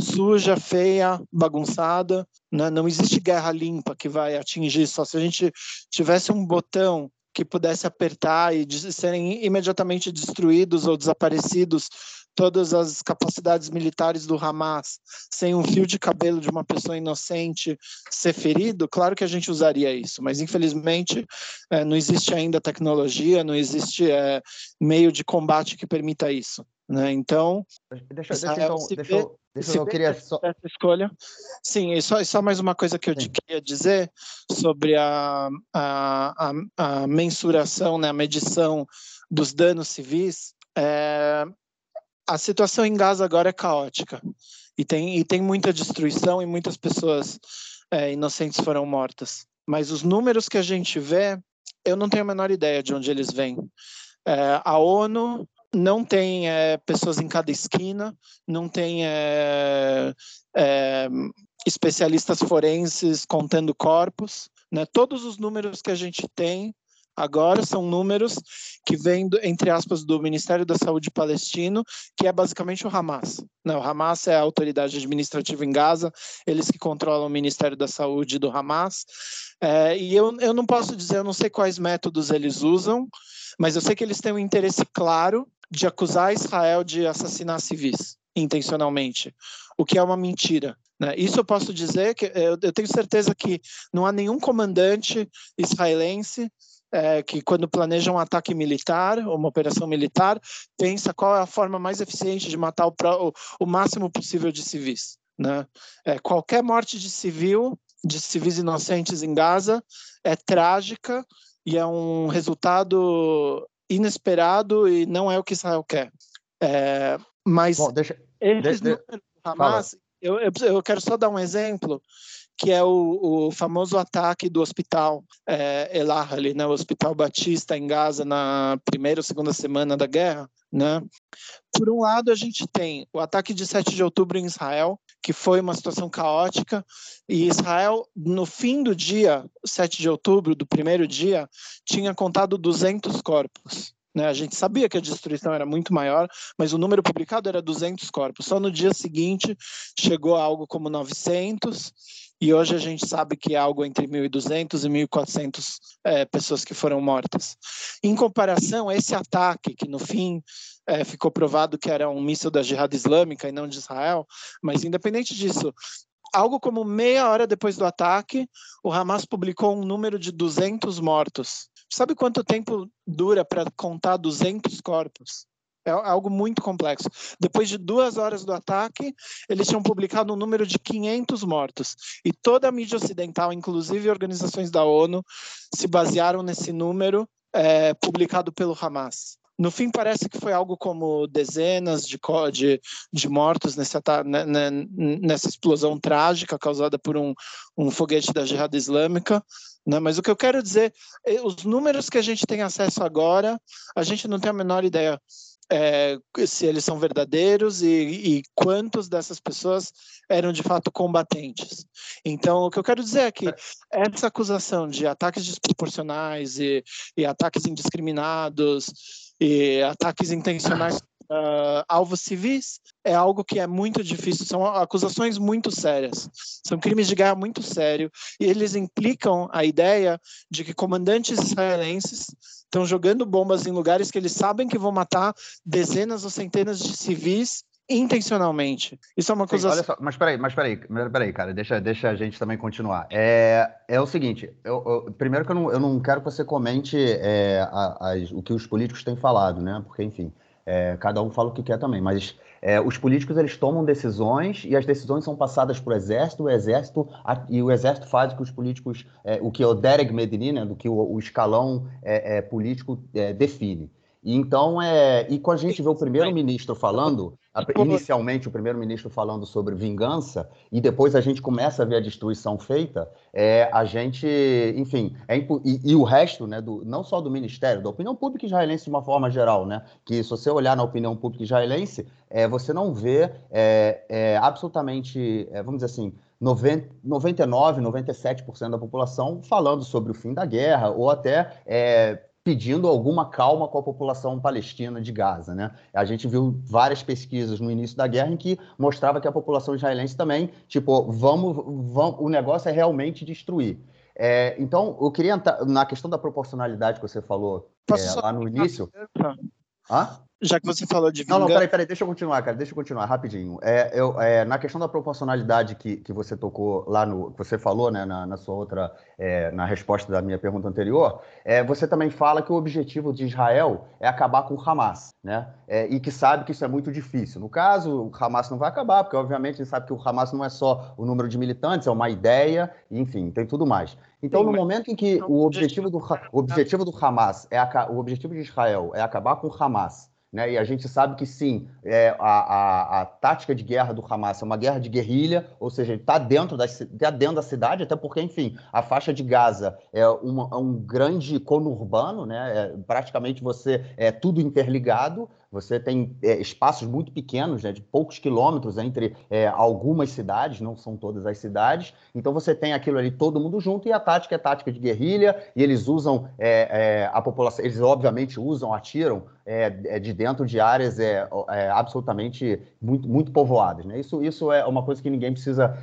suja, feia, bagunçada. Né? Não existe guerra limpa que vai atingir só. Se a gente tivesse um botão que pudesse apertar e serem imediatamente destruídos ou desaparecidos todas as capacidades militares do Hamas, sem um fio de cabelo de uma pessoa inocente ser ferido, claro que a gente usaria isso, mas infelizmente é, não existe ainda tecnologia, não existe é, meio de combate que permita isso. Né? Então, deixa, deixa, então, deixa, eu, deixa eu, eu queria só... essa escolha. Sim, e só, só mais uma coisa que eu te queria dizer sobre a, a, a, a mensuração, né, a medição dos danos civis. É, a situação em Gaza agora é caótica e tem, e tem muita destruição e muitas pessoas é, inocentes foram mortas. Mas os números que a gente vê, eu não tenho a menor ideia de onde eles vêm. É, a ONU não tem é, pessoas em cada esquina, não tem é, é, especialistas forenses contando corpos. Né? Todos os números que a gente tem agora são números que vêm, entre aspas, do Ministério da Saúde palestino, que é basicamente o Hamas. Né? O Hamas é a autoridade administrativa em Gaza, eles que controlam o Ministério da Saúde do Hamas. É, e eu, eu não posso dizer, eu não sei quais métodos eles usam, mas eu sei que eles têm um interesse claro de acusar Israel de assassinar civis intencionalmente, o que é uma mentira. Né? Isso eu posso dizer que eu, eu, tenho certeza que não há nenhum comandante israelense é, que, quando planeja um ataque militar, uma operação militar, pensa qual é a forma mais eficiente de matar o, o, o máximo possível de civis. Né? É, qualquer morte de civil, de civis inocentes em Gaza, é trágica e é um resultado inesperado e não é o que Israel quer. É, mas Bom, deixa, deixa, Hamas, eu, eu, eu, quero só dar um exemplo que é o, o famoso ataque do hospital é, Elah, ali, né, o Hospital Batista em Gaza na primeira ou segunda semana da guerra. Né? Por um lado, a gente tem o ataque de 7 de outubro em Israel, que foi uma situação caótica, e Israel, no fim do dia, 7 de outubro, do primeiro dia, tinha contado 200 corpos. Né? A gente sabia que a destruição era muito maior, mas o número publicado era 200 corpos. Só no dia seguinte chegou a algo como 900, e hoje a gente sabe que é algo entre 1.200 e 1.400 é, pessoas que foram mortas. Em comparação, esse ataque, que no fim é, ficou provado que era um míssil da Jihad Islâmica e não de Israel, mas independente disso, algo como meia hora depois do ataque, o Hamas publicou um número de 200 mortos. Sabe quanto tempo dura para contar 200 corpos? É algo muito complexo. Depois de duas horas do ataque, eles tinham publicado um número de 500 mortos. E toda a mídia ocidental, inclusive organizações da ONU, se basearam nesse número é, publicado pelo Hamas. No fim, parece que foi algo como dezenas de, de, de mortos nessa, nessa explosão trágica causada por um, um foguete da Jihad Islâmica. Né? Mas o que eu quero dizer, é, os números que a gente tem acesso agora, a gente não tem a menor ideia é, se eles são verdadeiros e, e, quantos dessas pessoas eram de fato combatentes. Então, o que eu quero dizer é que essa acusação de ataques desproporcionais e, e ataques indiscriminados e ataques intencionais uh, alvos civis é algo que é muito difícil, são acusações muito sérias, são crimes de guerra muito sérios, e eles implicam a ideia de que comandantes israelenses estão jogando bombas em lugares que eles sabem que vão matar dezenas ou centenas de civis intencionalmente. Isso é uma coisa. olha só, mas peraí, mas peraí, peraí, cara, deixa, deixa a gente também continuar. É, é o seguinte, eu, eu primeiro que eu não, eu não quero que você comente é, a, a, o que os políticos têm falado, né? Porque, enfim, é, cada um fala o que quer também, mas é, os políticos eles tomam decisões e as decisões são passadas para o exército, o exército e o exército faz que os políticos, é, o que o Derek Medini, né, do que o, o escalão é, é, político é, define. E então, é, e quando a gente vê o primeiro-ministro falando, inicialmente o primeiro-ministro falando sobre vingança, e depois a gente começa a ver a destruição feita, é, a gente, enfim, é, e, e, o resto, né, do, não só do ministério, da opinião pública israelense de uma forma geral, né, que se você olhar na opinião pública israelense, é, você não vê é, é absolutamente, é, vamos dizer assim, 90, 99, 97% da população falando sobre o fim da guerra, ou até é, pedindo alguma calma com a população palestina de Gaza. Né? A gente viu várias pesquisas no início da guerra em que mostrava que a população israelense também, tipo, vamos, vamos o negócio é realmente destruir. É, então, eu queria entrar na questão da proporcionalidade que você falou é, lá no início. Hã? Já que você falou de vingança... Não, não, peraí, peraí, deixa eu continuar, cara, deixa eu continuar, rapidinho. É, eu, é, na questão da proporcionalidade que, que você tocou lá no... que você falou, né, na, na sua outra... É, na resposta da minha pergunta anterior, é, você também fala que o objetivo de Israel é acabar com o Hamas, né? É, e que sabe que isso é muito difícil. No caso, o Hamas não vai acabar, porque obviamente a gente sabe que o Hamas não é só o número de militantes, é uma ideia, enfim, tem tudo mais. Então, no momento em que o objetivo do, o objetivo do Hamas, é a, o objetivo de Israel é acabar com o Hamas né? E a gente sabe que sim, é, a, a, a, tática de guerra do Hamas é uma guerra de guerrilha, ou seja, ele está dentro, da, tá dentro da cidade, até porque, enfim, a faixa de Gaza é uma, um grande conurbano, né? É, praticamente você é tudo interligado, você tem é, espaços muito pequenos, né, de poucos quilômetros entre é, algumas cidades, não são todas as cidades. Então você tem aquilo ali todo mundo junto e a tática é tática de guerrilha e eles usam é, é a população, eles obviamente usam, atiram é, é, de dentro de áreas absolutamente muito, muito povoadas. Né? Isso, isso é uma coisa que ninguém precisa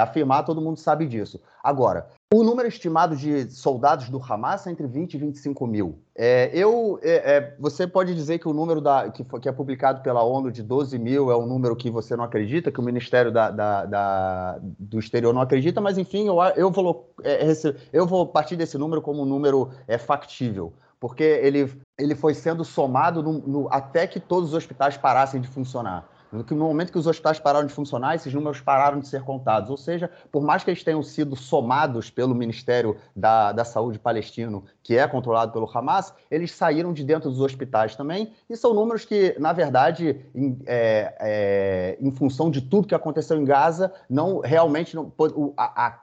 afirmar, todo mundo sabe disso. Agora, o número estimado de soldados do Hamas é entre 20 e 25 mil. É, eu, é, é, você pode dizer que o número da, que, que, é publicado pela ONU de 12 mil é um número que você não acredita, que o Ministério da, da, da, do Exterior não acredita, mas enfim, eu, eu, vou, é, eu vou partir desse número como um número é, factível, porque ele, ele foi sendo somado no, no, até que todos os hospitais parassem de funcionar. No momento que os hospitais pararam de funcionar, esses números pararam de ser contados. Ou seja, por mais que eles tenham sido somados pelo Ministério da, da Saúde palestino, que é controlado pelo Hamas, eles saíram de dentro dos hospitais também. E são números que, na verdade, em, é, é, em função de tudo que aconteceu em Gaza, não realmente não, a, a,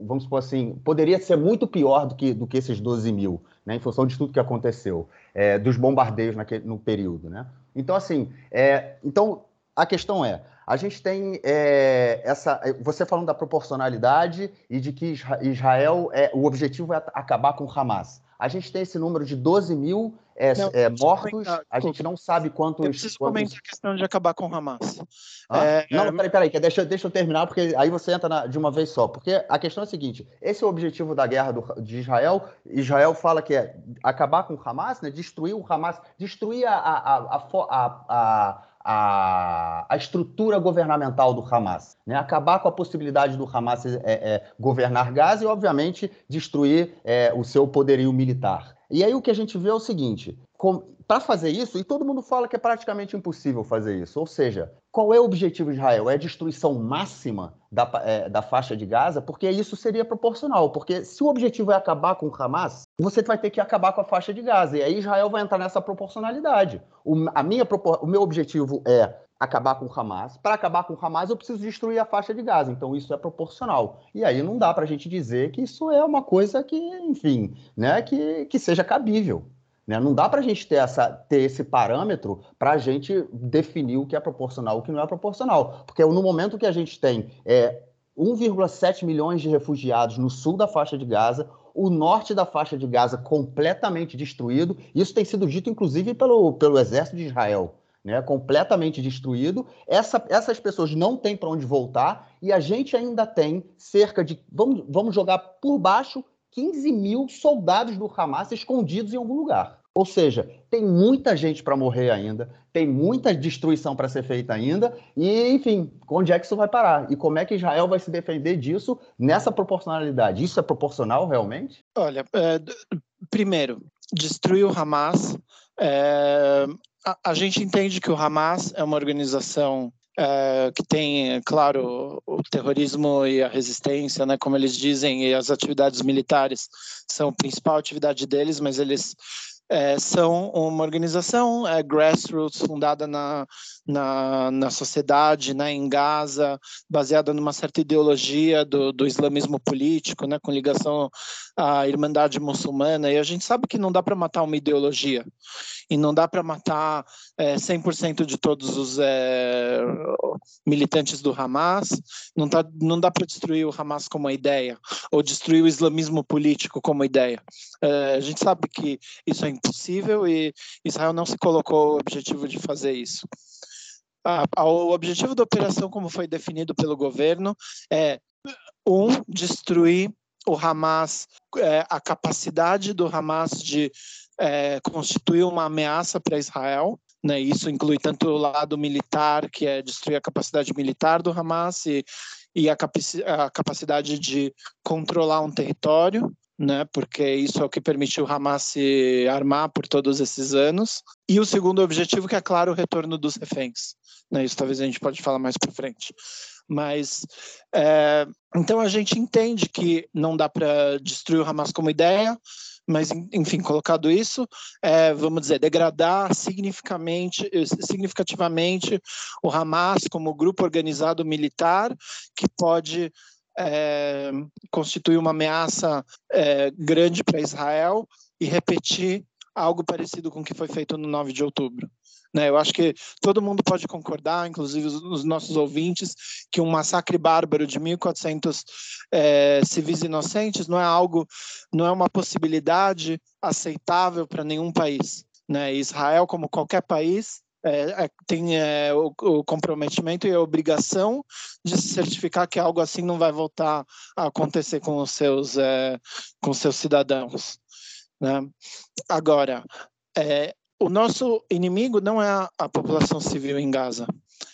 vamos supor assim, poderia ser muito pior do que, do que esses 12 mil, né, em função de tudo que aconteceu, é, dos bombardeios naquele, no período. Né? Então, assim, é, então a questão é, a gente tem é, essa. Você falando da proporcionalidade e de que Israel, é, o objetivo é acabar com o Hamas. A gente tem esse número de 12 mil é, não, é, mortos, a gente não sabe quantos. Eu preciso quantos... comentar a questão de acabar com o Hamas. Ah? É, não, peraí, peraí, deixa, deixa eu terminar, porque aí você entra na, de uma vez só. Porque a questão é a seguinte: esse é o objetivo da guerra do, de Israel. Israel fala que é acabar com o Hamas, né, destruir o Hamas, destruir a, a, a, a a, a estrutura governamental do Hamas, né? acabar com a possibilidade do Hamas é, é, governar Gaza e, obviamente, destruir é, o seu poderio militar. E aí o que a gente vê é o seguinte: para fazer isso, e todo mundo fala que é praticamente impossível fazer isso, ou seja, qual é o objetivo de Israel? É a destruição máxima da, é, da faixa de Gaza? Porque isso seria proporcional, porque se o objetivo é acabar com o Hamas, você vai ter que acabar com a faixa de Gaza, e aí Israel vai entrar nessa proporcionalidade. O, a minha, o meu objetivo é acabar com o Hamas. Para acabar com o Hamas, eu preciso destruir a faixa de Gaza. Então, isso é proporcional. E aí não dá para a gente dizer que isso é uma coisa que, enfim, né, que, que seja cabível. Né? Não dá para a gente ter, essa, ter esse parâmetro para a gente definir o que é proporcional e o que não é proporcional. Porque no momento que a gente tem é, 1,7 milhões de refugiados no sul da faixa de Gaza, o norte da faixa de Gaza completamente destruído, isso tem sido dito inclusive pelo, pelo exército de Israel né, completamente destruído. Essa, essas pessoas não têm para onde voltar e a gente ainda tem cerca de, vamos, vamos jogar por baixo, 15 mil soldados do Hamas escondidos em algum lugar. Ou seja, tem muita gente para morrer ainda, tem muita destruição para ser feita ainda, e, enfim, onde é que isso vai parar? E como é que Israel vai se defender disso nessa proporcionalidade? Isso é proporcional realmente? Olha, é, primeiro, destruir o Hamas é, a, a gente entende que o Hamas é uma organização é, que tem, claro, o terrorismo e a resistência, né, como eles dizem, e as atividades militares são a principal atividade deles, mas eles é, são uma organização grassroots fundada na, na, na sociedade, né, em Gaza, baseada numa certa ideologia do, do islamismo político, né, com ligação à Irmandade muçulmana. E a gente sabe que não dá para matar uma ideologia e não dá para matar é, 100% de todos os é, militantes do Hamas, não, tá, não dá para destruir o Hamas como ideia, ou destruir o islamismo político como ideia. É, a gente sabe que isso é impossível e Israel não se colocou o objetivo de fazer isso. O objetivo da operação, como foi definido pelo governo, é um destruir o Hamas, é, a capacidade do Hamas de é, constituir uma ameaça para Israel. Né? Isso inclui tanto o lado militar, que é destruir a capacidade militar do Hamas, e, e a, capaci a capacidade de controlar um território, né, porque isso é o que permitiu o Hamas se armar por todos esses anos. E o segundo objetivo, que é claro, o retorno dos reféns. Né, isso talvez a gente pode falar mais para frente. Mas é, então a gente entende que não dá para destruir o Hamas como ideia, mas enfim, colocado isso, é, vamos dizer, degradar significativamente, significativamente o Hamas como grupo organizado militar que pode é, constituir uma ameaça é, grande para Israel e repetir algo parecido com o que foi feito no 9 de outubro. Né? Eu acho que todo mundo pode concordar, inclusive os, os nossos ouvintes, que um massacre bárbaro de 1.400 é, civis inocentes não é algo, não é uma possibilidade aceitável para nenhum país. Né? Israel, como qualquer país, é, é, tem é, o, o, comprometimento e a obrigação de se certificar que algo assim não vai voltar a acontecer com os seus, é, com seus cidadãos. Né? Agora, é, o nosso inimigo não é a, a, população civil em Gaza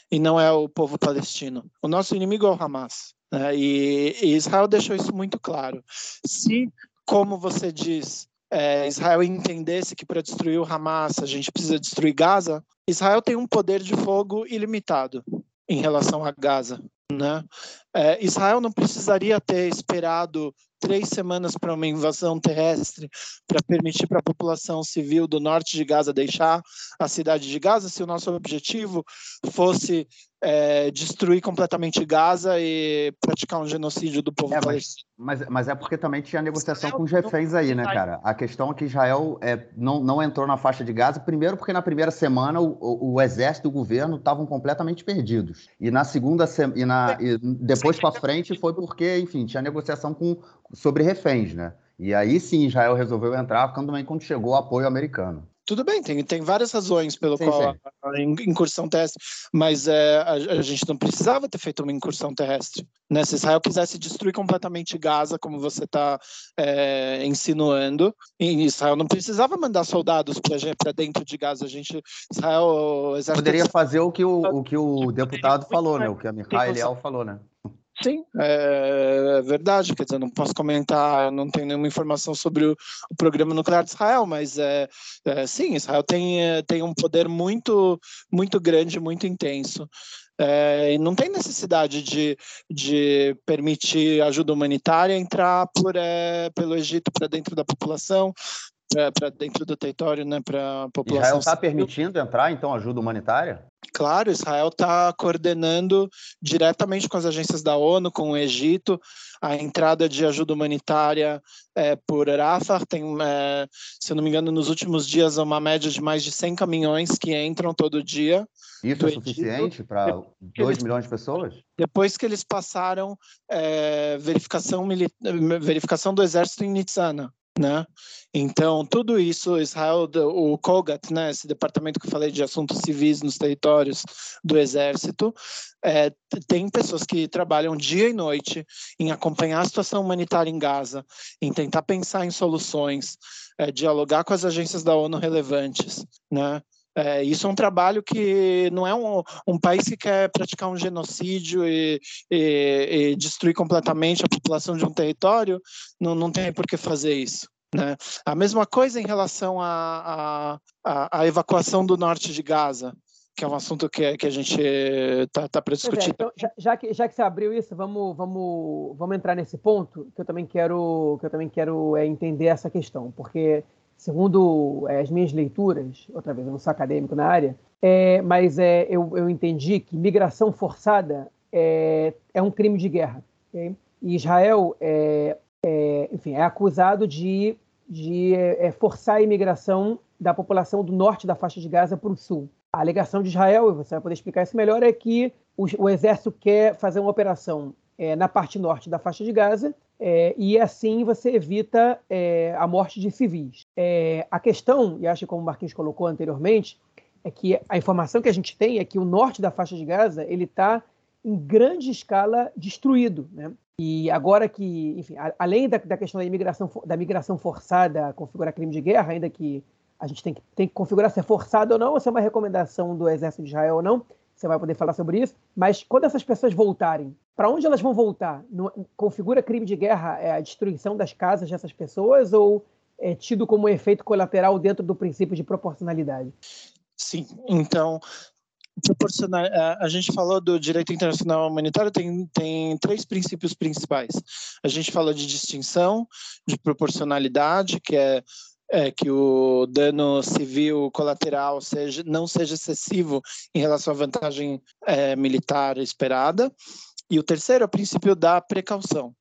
e não é o povo palestino. O nosso inimigo é o Hamas. Né? E, e Israel deixou isso muito claro. Se, como você diz, é, Israel entendesse que para destruir o Hamas a gente precisa destruir Gaza, Israel tem um poder de fogo ilimitado em relação a Gaza. Né? É, Israel não precisaria ter esperado três semanas para uma invasão terrestre para permitir para a população civil do norte de Gaza deixar a cidade de Gaza, se o nosso objetivo fosse é, destruir completamente Gaza e praticar um genocídio do povo é, palestino. Mas, mas, é porque também tinha negociação Israel com os reféns aí, né, cara? A questão é que Israel é, não, não entrou na faixa de Gaza, primeiro porque na primeira semana o, o, o exército e o governo estavam completamente perdidos. E na segunda e, na, e depois para frente foi porque, enfim, tinha negociação com, sobre reféns, né? E aí sim Israel resolveu entrar, quando também quando chegou o apoio americano. Tudo bem, tem, tem várias razões pelo sim, qual sim. A, a, incursão terrestre, mas é, a, a, gente não precisava ter feito uma incursão terrestre. Né? Se Israel quisesse destruir completamente Gaza, como você está é, insinuando, Israel não precisava mandar soldados para dentro de Gaza. A gente, Israel, Poderia fazer o que o, o, que o deputado falou, né? O que a Mikhail Eliel falou, né? Sim, é, é verdade. Quer dizer, não posso comentar, não tenho nenhuma informação sobre o, o programa nuclear de Israel, mas é, é, sim, Israel tem, é, tem um poder muito, muito grande, muito intenso. É, e não tem necessidade de, de permitir ajuda humanitária entrar por, é, pelo Egito para dentro da população, para dentro do território, né, para a população. Israel está permitindo entrar, então, ajuda humanitária? Claro, Israel está coordenando diretamente com as agências da ONU, com o Egito, a entrada de ajuda humanitária é, por Rafah. Tem, é, se eu não me engano, nos últimos dias, uma média de mais de 100 caminhões que entram todo dia. Isso é suficiente para 2 milhões de pessoas? Depois que eles passaram é, verificação, verificação do exército em Nitzana né? Então, tudo isso, Israel, o COGAT, né, esse departamento que eu falei de assuntos civis nos territórios do Exército, é, tem pessoas que trabalham dia e noite em acompanhar a situação humanitária em Gaza, em tentar pensar em soluções, é, dialogar com as agências da ONU relevantes, né? É, isso é um trabalho que não é um, um país que quer praticar um genocídio e, e, e, destruir completamente a população de um território, não, não tem por que fazer isso. Né? A mesma coisa em relação à evacuação do norte de Gaza, que é um assunto que, que a gente está tá para é, discutir. É, então, já, já, que, já que você abriu isso, vamos, vamos, vamos entrar nesse ponto que eu também quero, que eu também quero é, entender essa questão, porque segundo é, as minhas leituras, outra vez, eu não sou acadêmico na área, é, mas é, eu, eu entendi que migração forçada é, é um crime de guerra. Okay? E Israel, é, é, enfim, é acusado de, de é, forçar a imigração da população do norte da faixa de Gaza para o sul. A alegação de Israel, e você vai poder explicar isso melhor, é que o, o exército quer fazer uma operação na parte norte da faixa de Gaza é, e assim você evita é, a morte de civis. É, a questão, e acho que como o Marquinhos colocou anteriormente, é que a informação que a gente tem é que o norte da faixa de Gaza ele está em grande escala destruído, né? E agora que, enfim, a, além da, da, questão da imigração, da migração forçada configurar crime de guerra, ainda que a gente tem que, tem que configurar se é forçado ou não, ou se é uma recomendação do exército de Israel ou não, você vai poder falar sobre isso. Mas quando essas pessoas voltarem, para onde elas vão voltar? No, configura crime de guerra é a destruição das casas dessas pessoas ou é tido como efeito colateral dentro do princípio de proporcionalidade? Sim, então proporcional. A gente falou do direito internacional humanitário, tem, tem três princípios principais. A gente falou de distinção, de proporcionalidade, que é é, que o dano civil colateral seja, não seja excessivo em relação à vantagem é, militar esperada. E o terceiro é o princípio da precaução.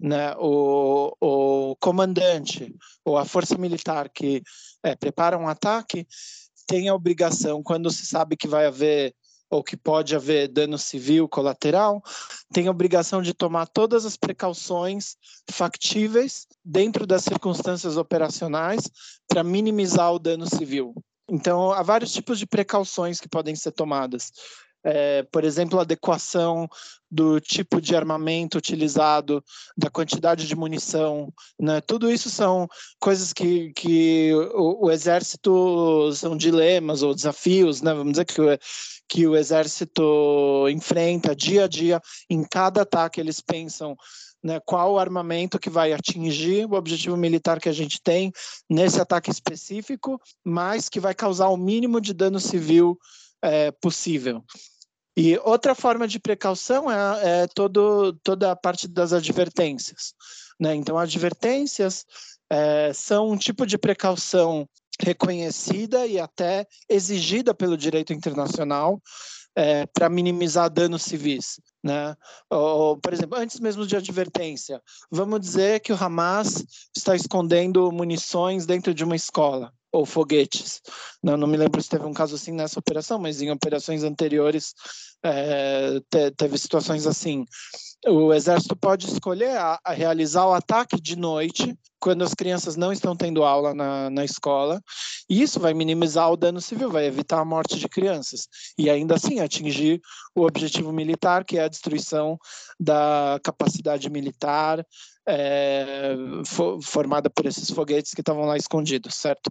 Né? O, o comandante ou a força militar que é, prepara um ataque tem a obrigação, quando se sabe que vai haver ou que pode haver dano civil colateral, tem a obrigação de tomar todas as precauções factíveis dentro das circunstâncias operacionais para minimizar o dano civil. Então, há vários tipos de precauções que podem ser tomadas. É, por exemplo, adequação do tipo de armamento utilizado, da quantidade de munição, né? tudo isso são coisas que, que o, o exército são dilemas ou desafios, né? vamos dizer que que o exército enfrenta dia a dia, em cada ataque eles pensam né, qual o armamento que vai atingir o objetivo militar que a gente tem nesse ataque específico, mas que vai causar o mínimo de dano civil é, possível. E outra forma de precaução é, é todo, toda a parte das advertências. Né? Então, advertências é, são um tipo de precaução reconhecida e até exigida pelo direito internacional é, para minimizar danos civis. Né? Ou, por exemplo, antes mesmo de advertência, vamos dizer que o Hamas está escondendo munições dentro de uma escola ou foguetes. Não, não me lembro se teve um caso assim nessa operação, mas em operações anteriores é, te, teve situações assim. O exército pode escolher a, a, realizar o ataque de noite, quando as crianças não estão tendo aula na, na escola, e isso vai minimizar o dano civil, vai evitar a morte de crianças, e ainda assim atingir o objetivo militar, que é a destruição da capacidade militar é, formada por esses foguetes que estavam lá escondidos, certo?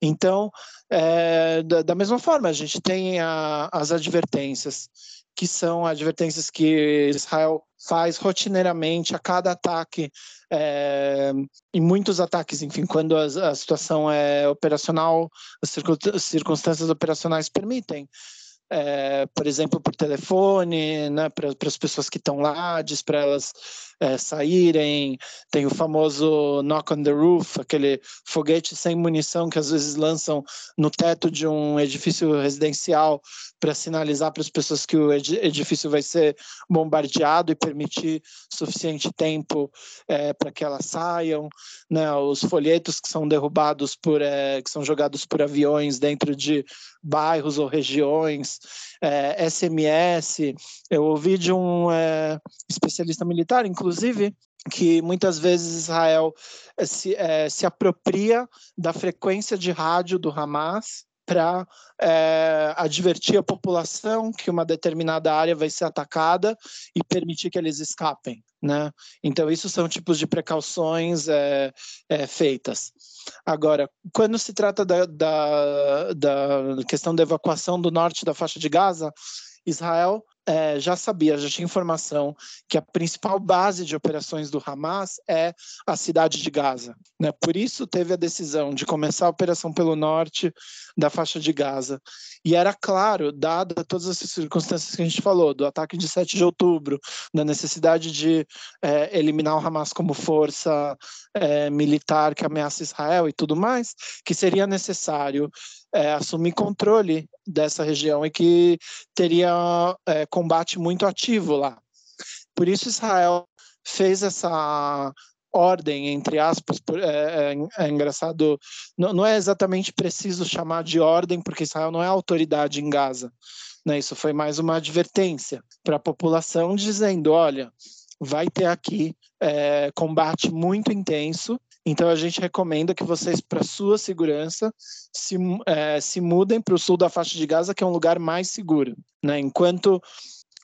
Então, é, da, da, mesma forma, a gente tem a, as advertências, que são advertências que Israel faz rotineiramente a cada ataque, é, em muitos ataques, enfim, quando a, a situação é operacional, as circunstâncias operacionais permitem é, por exemplo, por telefone, né, para as pessoas que estão lá, diz para elas é, saírem. Tem o famoso knock on the roof, aquele foguete sem munição que às vezes lançam no teto de um edifício residencial para sinalizar para as pessoas que o edifício vai ser bombardeado e permitir suficiente tempo é, para que elas saiam. Né, os folhetos que são derrubados por, é, que são jogados por aviões dentro de bairros ou regiões, é, SMS. Eu ouvi de um é, especialista militar, inclusive, que muitas vezes Israel é, se, é, se apropria da frequência de rádio do Hamas para é, advertir a população que uma determinada área vai ser atacada e permitir que eles escapem. Né? Então, isso são tipos de precauções é, é, feitas. Agora, quando se trata da, da, da questão da evacuação do norte da faixa de Gaza, Israel é, já sabia, já tinha informação que a principal base de operações do Hamas é a cidade de Gaza. Né? Por isso teve a decisão de começar a operação pelo norte da faixa de Gaza. E era claro, dada todas as circunstâncias que a gente falou, do ataque de 7 de outubro, da necessidade de é, eliminar o Hamas como força é, militar que ameaça Israel e tudo mais, que seria necessário é, assumir controle dessa região e que teria é, combate muito ativo lá. Por isso Israel fez essa ordem, entre aspas, é, é, é engraçado, não, não, é exatamente preciso chamar de ordem, porque Israel não é autoridade em Gaza. Né? Isso foi mais uma advertência para a população, dizendo: olha, vai ter aqui é, combate muito intenso então a gente recomenda que vocês, para sua segurança, se, é, se mudem para o sul da faixa de Gaza, que é um lugar mais seguro. Né? Enquanto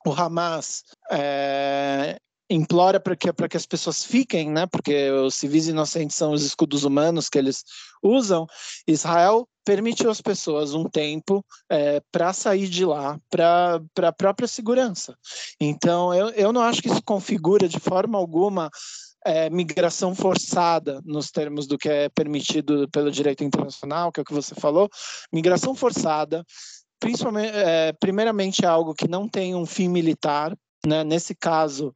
o Hamas é, implora para que, que as pessoas fiquem, né? porque os civis inocentes são os escudos humanos que eles usam, Israel permitiu às pessoas um tempo é, para sair de lá, para a própria segurança. Então, eu, eu não acho que isso configura de forma alguma é, migração forçada nos termos do que é permitido pelo direito internacional, que é o que você falou, migração forçada, principalmente, é, primeiramente é algo que não tem um fim militar, né? Nesse caso,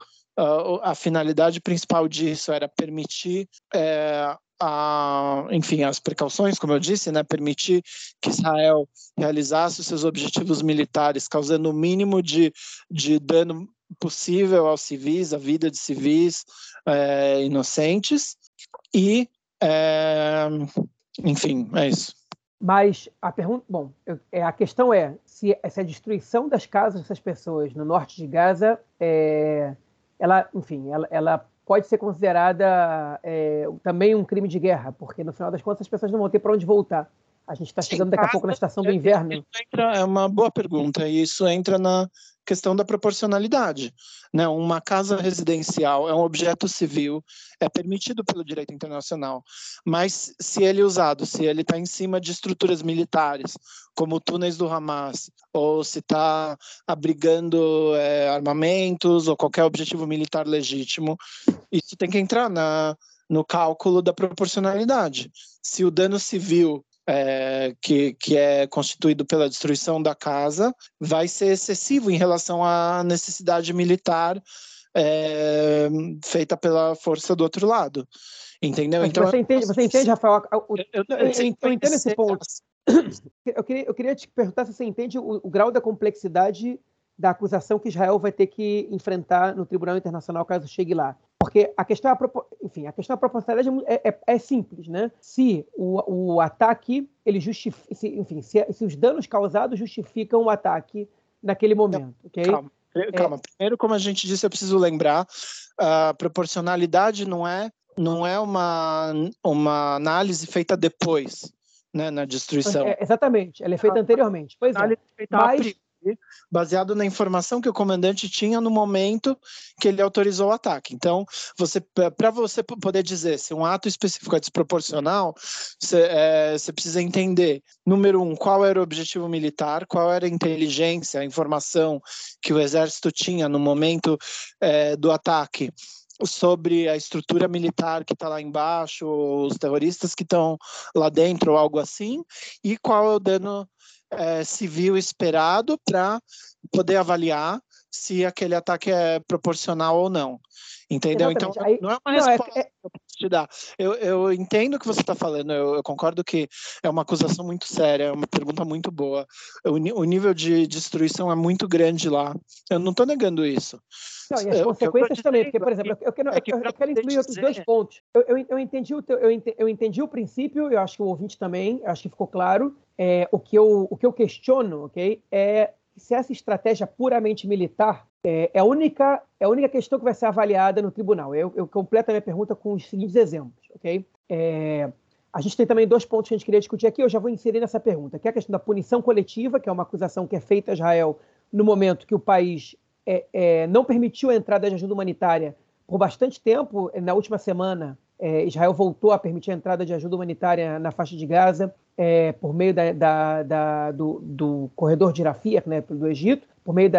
a finalidade principal disso era permitir é, a, enfim, as precauções, como eu disse, né, permitir que Israel realizasse os seus objetivos militares, causando o mínimo de, de dano possível aos civis, à vida de civis é, inocentes. E, é, enfim, é isso. Mas a pergunta, bom, é, a questão é se essa destruição das casas dessas pessoas no norte de Gaza, é, ela, enfim, ela, ela pode ser considerada é, também um crime de guerra, porque no final das contas as pessoas não vão ter para onde voltar. A gente está chegando daqui a pouco na estação do inverno. Entra, é uma boa pergunta, e isso entra na questão da proporcionalidade. Né? Uma casa residencial é um objeto civil, é permitido pelo direito internacional, mas se ele é usado, se ele está em cima de estruturas militares, como túneis do Hamas, ou se está abrigando é, armamentos ou qualquer objetivo militar legítimo, isso tem que entrar na, no cálculo da proporcionalidade. Se o dano civil é, que, que é constituído pela destruição da casa vai ser excessivo em relação à necessidade militar é, feita pela força do outro lado. Entendeu? então, você entende, você entende, Rafael? O, eu, eu, eu, eu entendo esse ponto. Eu queria, eu queria te perguntar se você entende o, o grau da complexidade da acusação que Israel vai ter que enfrentar no Tribunal Internacional caso chegue lá. Porque a questão, é enfim, a questão da proporcionalidade é, é, é, simples, né? Se o, o ataque, ele justifica, se, enfim, se, se, os danos causados justificam o ataque naquele momento, ok? Calma, calma. É... Primeiro, como a gente disse, eu preciso lembrar, a proporcionalidade não é, não é uma, uma análise feita depois, né, na destruição. É, exatamente, ela é feita anteriormente. Pois é. Mas, baseado na informação que o comandante tinha no momento que ele autorizou o ataque. Então, você para você poder dizer se um ato específico é desproporcional, você, é, você precisa entender, número um, qual era o objetivo militar, qual era a inteligência, a informação que o exército tinha no momento é, do ataque sobre a estrutura militar que está lá embaixo, os terroristas que estão lá dentro, ou algo assim, e qual é o dano é, civil esperado para poder avaliar se aquele ataque é proporcional ou não. Entendeu? Então, Exatamente. Então, não é uma não, é resposta é... que eu posso te dar. Eu, eu entendo o que você está falando, eu, eu, concordo que é uma acusação muito séria, é uma pergunta muito boa. O, o nível de destruição é muito grande lá. Eu não estou negando isso. Não, e as eu, consequências também, porque, por exemplo, eu, quero, é que eu, eu quero incluir outros dois pontos. Eu, eu, entendi o teu, eu, entendi, eu entendi o princípio, eu acho que o ouvinte também, acho que ficou claro. É, o, que eu, o que eu questiono, ok, é se essa estratégia puramente militar é, é, a, única, é a única questão que vai ser avaliada no tribunal. Eu, eu completo a minha pergunta com os seguintes exemplos, ok? É, a gente tem também dois pontos que a gente queria discutir aqui, eu já vou inserir nessa pergunta, que é a questão da punição coletiva, que é uma acusação que é feita a Israel no momento que o país é, é, não permitiu a entrada de ajuda humanitária por bastante tempo. Na última semana, é, Israel voltou a permitir a entrada de ajuda humanitária na faixa de Gaza é, por meio da, da, da, do, do, corredor de Rafia, né, do Egito, por meio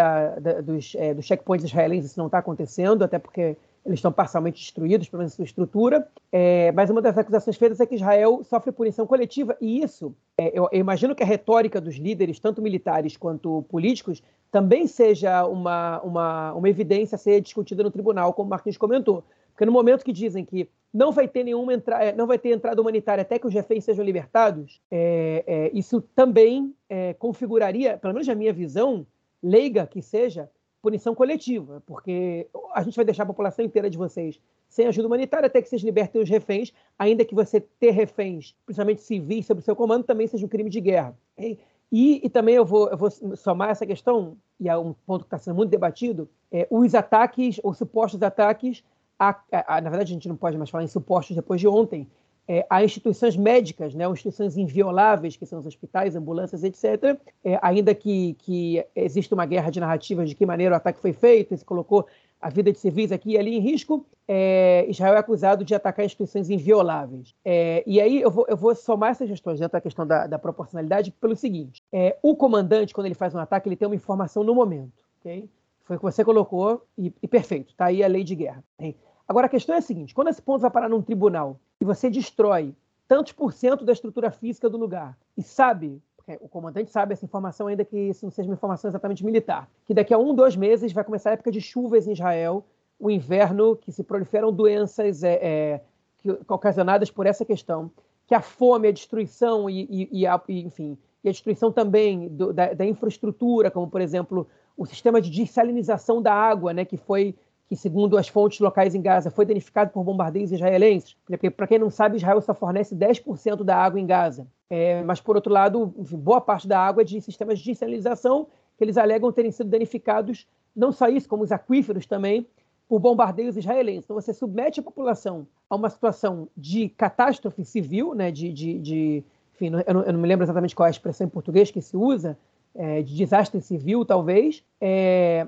dos, é, dos checkpoints israelenses, isso não está acontecendo, até porque eles estão parcialmente destruídos, pelo menos sua estrutura. É, mas uma das acusações feitas é que Israel sofre punição coletiva, e isso, é, eu, eu, imagino que a retórica dos líderes, tanto militares quanto políticos, também seja uma, uma, uma evidência a ser discutida no tribunal, como o Marquinhos comentou. Porque no momento que dizem que não vai ter nenhuma entrada, é, não vai ter entrada humanitária até que os reféns sejam libertados, é, é, isso também é, configuraria, pelo menos na minha visão, leiga que seja, punição coletiva, porque a gente vai deixar a população inteira de vocês sem ajuda humanitária até que vocês libertem os reféns, ainda que você ter reféns, principalmente civis, sob seu comando, também seja um crime de guerra. E, e, também eu vou, eu vou somar essa questão, e é um ponto que está sendo muito debatido, é, os ataques, ou supostos ataques a, a, na verdade a gente não pode mais falar em supostos depois de ontem, é, a instituições médicas, né, instituições invioláveis, que são os hospitais, ambulâncias, etc., é, ainda que, que exista uma guerra de narrativas de que maneira o ataque foi feito, se colocou a vida de civis aqui e ali em risco, é, Israel é acusado de atacar instituições invioláveis. É, e aí eu vou, eu vou, somar essas questões dentro da questão da, da proporcionalidade pelo seguinte: é, o comandante, quando ele faz um ataque, ele tem uma informação no momento. Okay? Foi o que você colocou e, e perfeito, está aí a lei de guerra. Hein? Agora, a questão é a seguinte: quando esse ponto vai parar num tribunal e você destrói tantos por cento da estrutura física do lugar e sabe, o comandante sabe essa informação, ainda que isso não seja uma informação exatamente militar, que daqui a um, dois meses vai começar a época de chuvas em Israel, o inverno, que se proliferam doenças é, é, que, ocasionadas por essa questão, que a fome, a destruição e, e, e a, enfim, e a destruição também do, da, da infraestrutura, como por exemplo o sistema de dessalinização da água, né, que foi que, segundo as fontes locais em Gaza, foi danificado por bombardeios israelenses. Porque, para quem não sabe, Israel só fornece 10% da água em Gaza. É, mas, por outro lado, boa parte da água é de sistemas de dessalinização que eles alegam terem sido danificados, não só isso, como os aquíferos também, por bombardeios israelenses. Então, você submete a população a uma situação de catástrofe civil, né, de, de, de enfim, eu não, eu não, me lembro exatamente qual é a expressão em português que se usa, é, de desastre civil, talvez, é,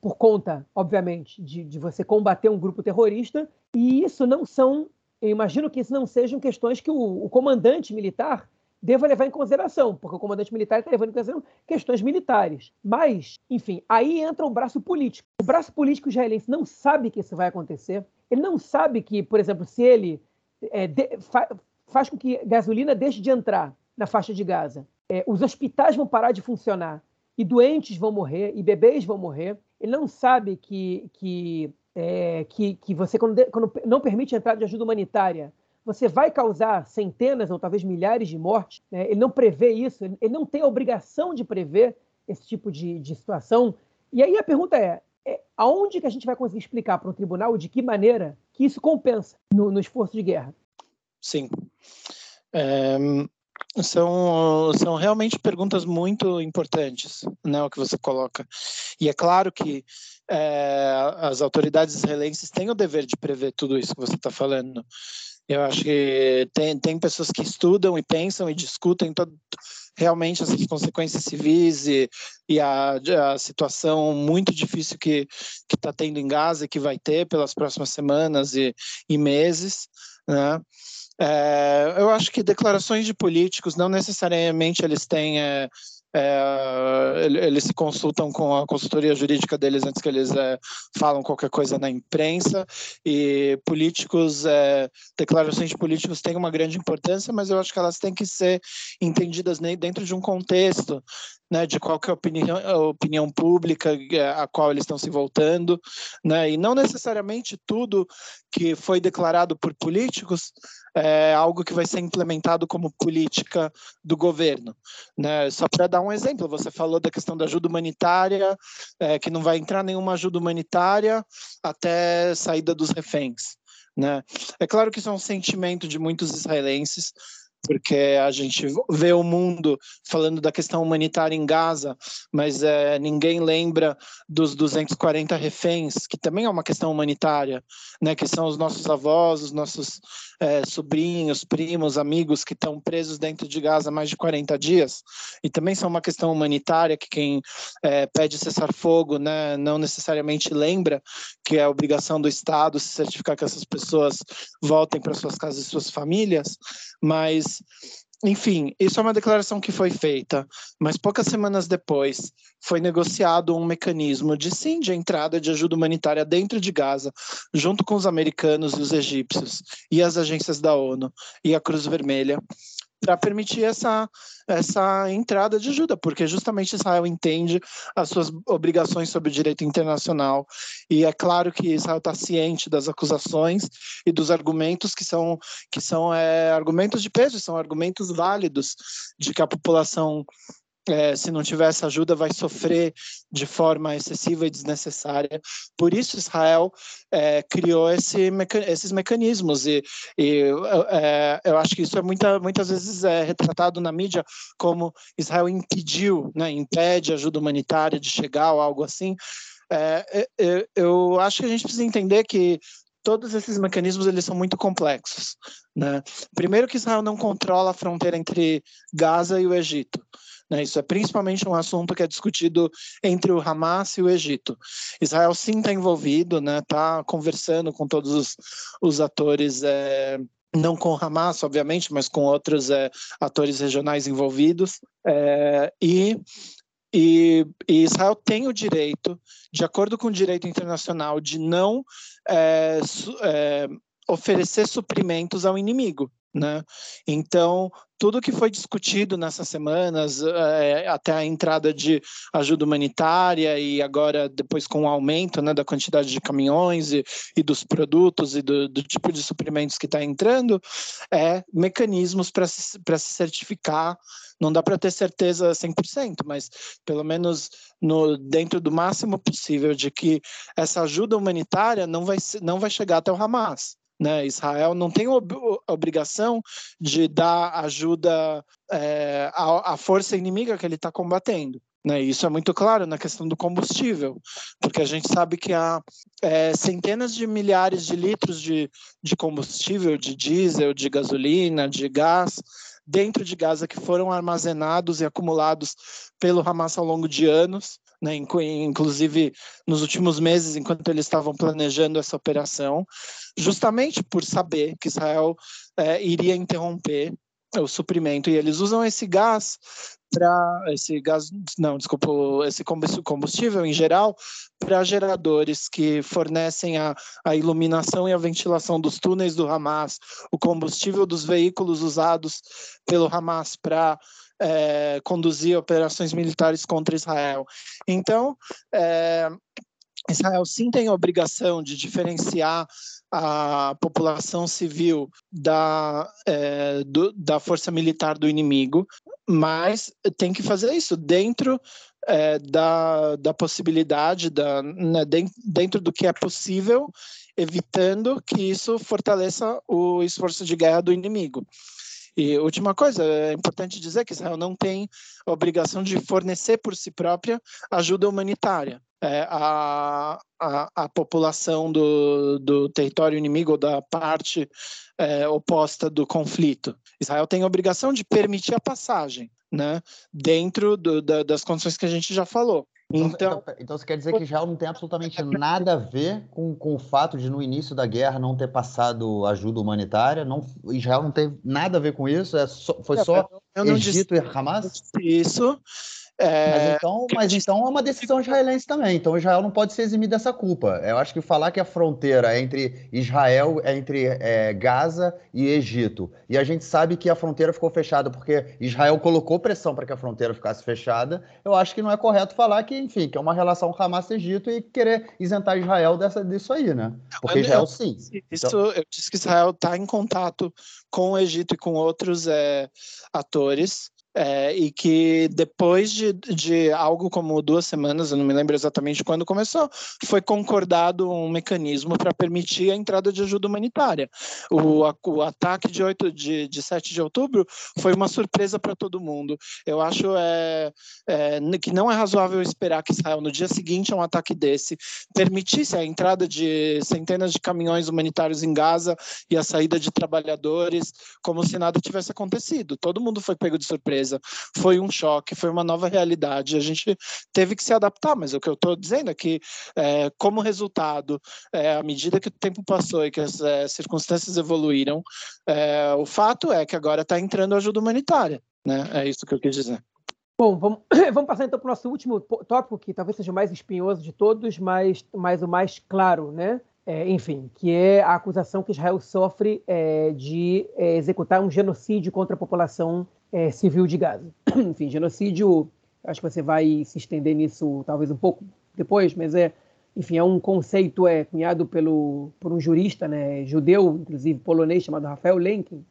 por conta, obviamente, de, de você combater um grupo terrorista, e isso não são, eu imagino que isso não sejam questões que o, o comandante militar deva levar em consideração, porque o comandante militar está levando em consideração questões militares. Mas, enfim, aí entra o braço político. O braço político israelense não sabe que isso vai acontecer. Ele não sabe que, por exemplo, se ele é, de, fa, faz com que gasolina deixe de entrar na faixa de Gaza, é, os hospitais vão parar de funcionar e doentes vão morrer e bebês vão morrer. Ele não sabe que, que, é, que, que você, quando, quando não permite a entrada de ajuda humanitária, você vai causar centenas ou talvez milhares de mortes. Né? Ele não prevê isso, ele não tem a obrigação de prever esse tipo de, de situação. E aí a pergunta é, é, aonde que a gente vai conseguir explicar para um tribunal de que maneira que isso compensa no, no esforço de guerra? Sim. É, são, são realmente perguntas muito importantes, né, o que você coloca. E é claro que é, as autoridades israelenses têm o dever de prever tudo isso que você está falando. Eu acho que tem, tem pessoas que estudam e pensam e discutem todo, realmente essas consequências civis e, e a, a, situação muito difícil que está tendo em Gaza e que vai ter pelas próximas semanas e, e meses, né? É, eu acho que declarações de políticos não necessariamente eles têm é, é, eles se consultam com a consultoria jurídica deles antes que eles é, falam qualquer coisa na imprensa. E políticos, é, declarações de políticos têm uma grande importância, mas eu acho que elas têm que ser entendidas dentro de um contexto né, de qual é a opinião, a opinião pública é, a qual eles estão se voltando, né, e não necessariamente tudo que foi declarado por políticos é algo que vai ser implementado como política do governo. Né? Só para dar um exemplo, você falou da questão da ajuda humanitária, é, que não vai entrar nenhuma ajuda humanitária até saída dos reféns. Né? É claro que isso é um sentimento de muitos israelenses, porque a gente vê o mundo falando da questão humanitária em Gaza, mas é, ninguém lembra dos 240 reféns, que também é uma questão humanitária, né, que são os nossos avós, os nossos é, sobrinhos, primos, amigos que estão presos dentro de Gaza há mais de 40 dias, e também são uma questão humanitária que quem é, pede cessar-fogo né, não necessariamente lembra que é obrigação do Estado se certificar que essas pessoas voltem para suas casas e suas famílias, mas enfim, isso é uma declaração que foi feita, mas poucas semanas depois foi negociado um mecanismo de sim de entrada de ajuda humanitária dentro de Gaza, junto com os americanos e os egípcios e as agências da ONU e a Cruz Vermelha, para permitir essa, essa entrada de ajuda, porque justamente Israel entende as suas obrigações sobre o direito internacional. E é claro que Israel está ciente das acusações e dos argumentos que são, que são é, argumentos de peso, são argumentos válidos de que a população é, se não tiver essa ajuda, vai sofrer de forma excessiva e desnecessária. Por isso, Israel é, criou esse meca esses mecanismos, e, e é, eu acho que isso é muita, muitas vezes é retratado na mídia como Israel impediu, né, impede ajuda humanitária de chegar ou algo assim. É, é, eu acho que a gente precisa entender que todos esses mecanismos eles são muito complexos. Né? Primeiro que Israel não controla a fronteira entre Gaza e o Egito. Né? Isso é principalmente um assunto que é discutido entre o Hamas e o Egito. Israel sim está envolvido, está né? Tá conversando com todos os, os atores. É não com o Hamas, obviamente, mas com outros é, atores regionais envolvidos. É, e, e, e, Israel tem o direito, de acordo com o direito internacional, de não é, é oferecer suprimentos ao inimigo. Né? Então, tudo que foi discutido nessas semanas, é, até a entrada de ajuda humanitária e agora depois com o aumento né, da quantidade de caminhões e, e dos produtos e do, do, tipo de suprimentos que está entrando, é mecanismos para se, se certificar. Não dá para ter certeza 100%, mas pelo menos no, dentro do máximo possível de que essa ajuda humanitária não vai, não vai chegar até o Hamas. Né? Israel não tem ob obrigação de dar ajuda é, à, à força inimiga que ele está combatendo. Né, isso é muito claro na questão do combustível, porque a gente sabe que há é, centenas de milhares de litros de, de combustível, de diesel, de gasolina, de gás, dentro de Gaza que foram armazenados e acumulados pelo Hamas ao longo de anos, né, inclusive nos últimos meses, enquanto eles estavam planejando essa operação, justamente por saber que Israel é, iria interromper o suprimento. E eles usam esse gás para esse gás não desculpa esse combustível em geral para geradores que fornecem a, a iluminação e a ventilação dos túneis do Hamas o combustível dos veículos usados pelo Hamas para é, conduzir operações militares contra Israel então é, Israel sim tem a obrigação de diferenciar a população civil da, é, do, da força militar do inimigo, mas tem que fazer isso dentro é, da, da possibilidade, da, né, dentro do que é possível, evitando que isso fortaleça o esforço de guerra do inimigo. E última coisa, é importante dizer que Israel não tem obrigação de fornecer por si própria ajuda humanitária é, a, a, a, população do, do território inimigo ou da parte é, oposta do conflito. Israel tem a obrigação de permitir a passagem, né, dentro do, da, das condições que a gente já falou. Então, então, então, então, você quer dizer que Israel não tem absolutamente nada a ver com, com o fato de no início da guerra não ter passado ajuda humanitária? Não, Israel não tem nada a ver com isso? É só, foi só Egito disse, e Hamas? Isso. É... Mas, então, mas então é uma decisão israelense também. Então Israel não pode ser eximido dessa culpa. Eu acho que falar que a fronteira é entre Israel, é entre é, Gaza e Egito, e a gente sabe que a fronteira ficou fechada porque Israel colocou pressão para que a fronteira ficasse fechada, eu acho que não é correto falar que, enfim, que é uma relação Hamas-Egito e querer isentar Israel dessa, disso aí, né? Porque eu, Israel sim. Isso, então... Eu disse que Israel está em contato com o Egito e com outros é, atores é, e que depois de, de algo como duas semanas, eu não me lembro exatamente quando começou, foi concordado um mecanismo para permitir a entrada de ajuda humanitária. O, a, o ataque de, 8, de, de 7 de outubro foi uma surpresa para todo mundo. Eu acho é, é, que não é razoável esperar que Israel, no dia seguinte a um ataque desse, permitisse a entrada de centenas de caminhões humanitários em Gaza e a saída de trabalhadores, como se nada tivesse acontecido. Todo mundo foi pego de surpresa foi um choque, foi uma nova realidade. A gente teve que se adaptar, mas o que eu estou dizendo é que, é, como resultado, é, à medida que o tempo passou e que as é, circunstâncias evoluíram, é, o fato é que agora está entrando ajuda humanitária. Né? É isso que eu quis dizer. Bom, vamos, vamos passar então para o nosso último tópico, que talvez seja o mais espinhoso de todos, mas, mas o mais claro, né? É, enfim, que é a acusação que Israel sofre é, de é, executar um genocídio contra a população é, civil de Gaza. Enfim, genocídio, acho que você vai se estender nisso talvez um pouco depois, mas é, enfim, é um conceito é cunhado pelo por um jurista, né, judeu, inclusive polonês chamado Rafael Lenkin,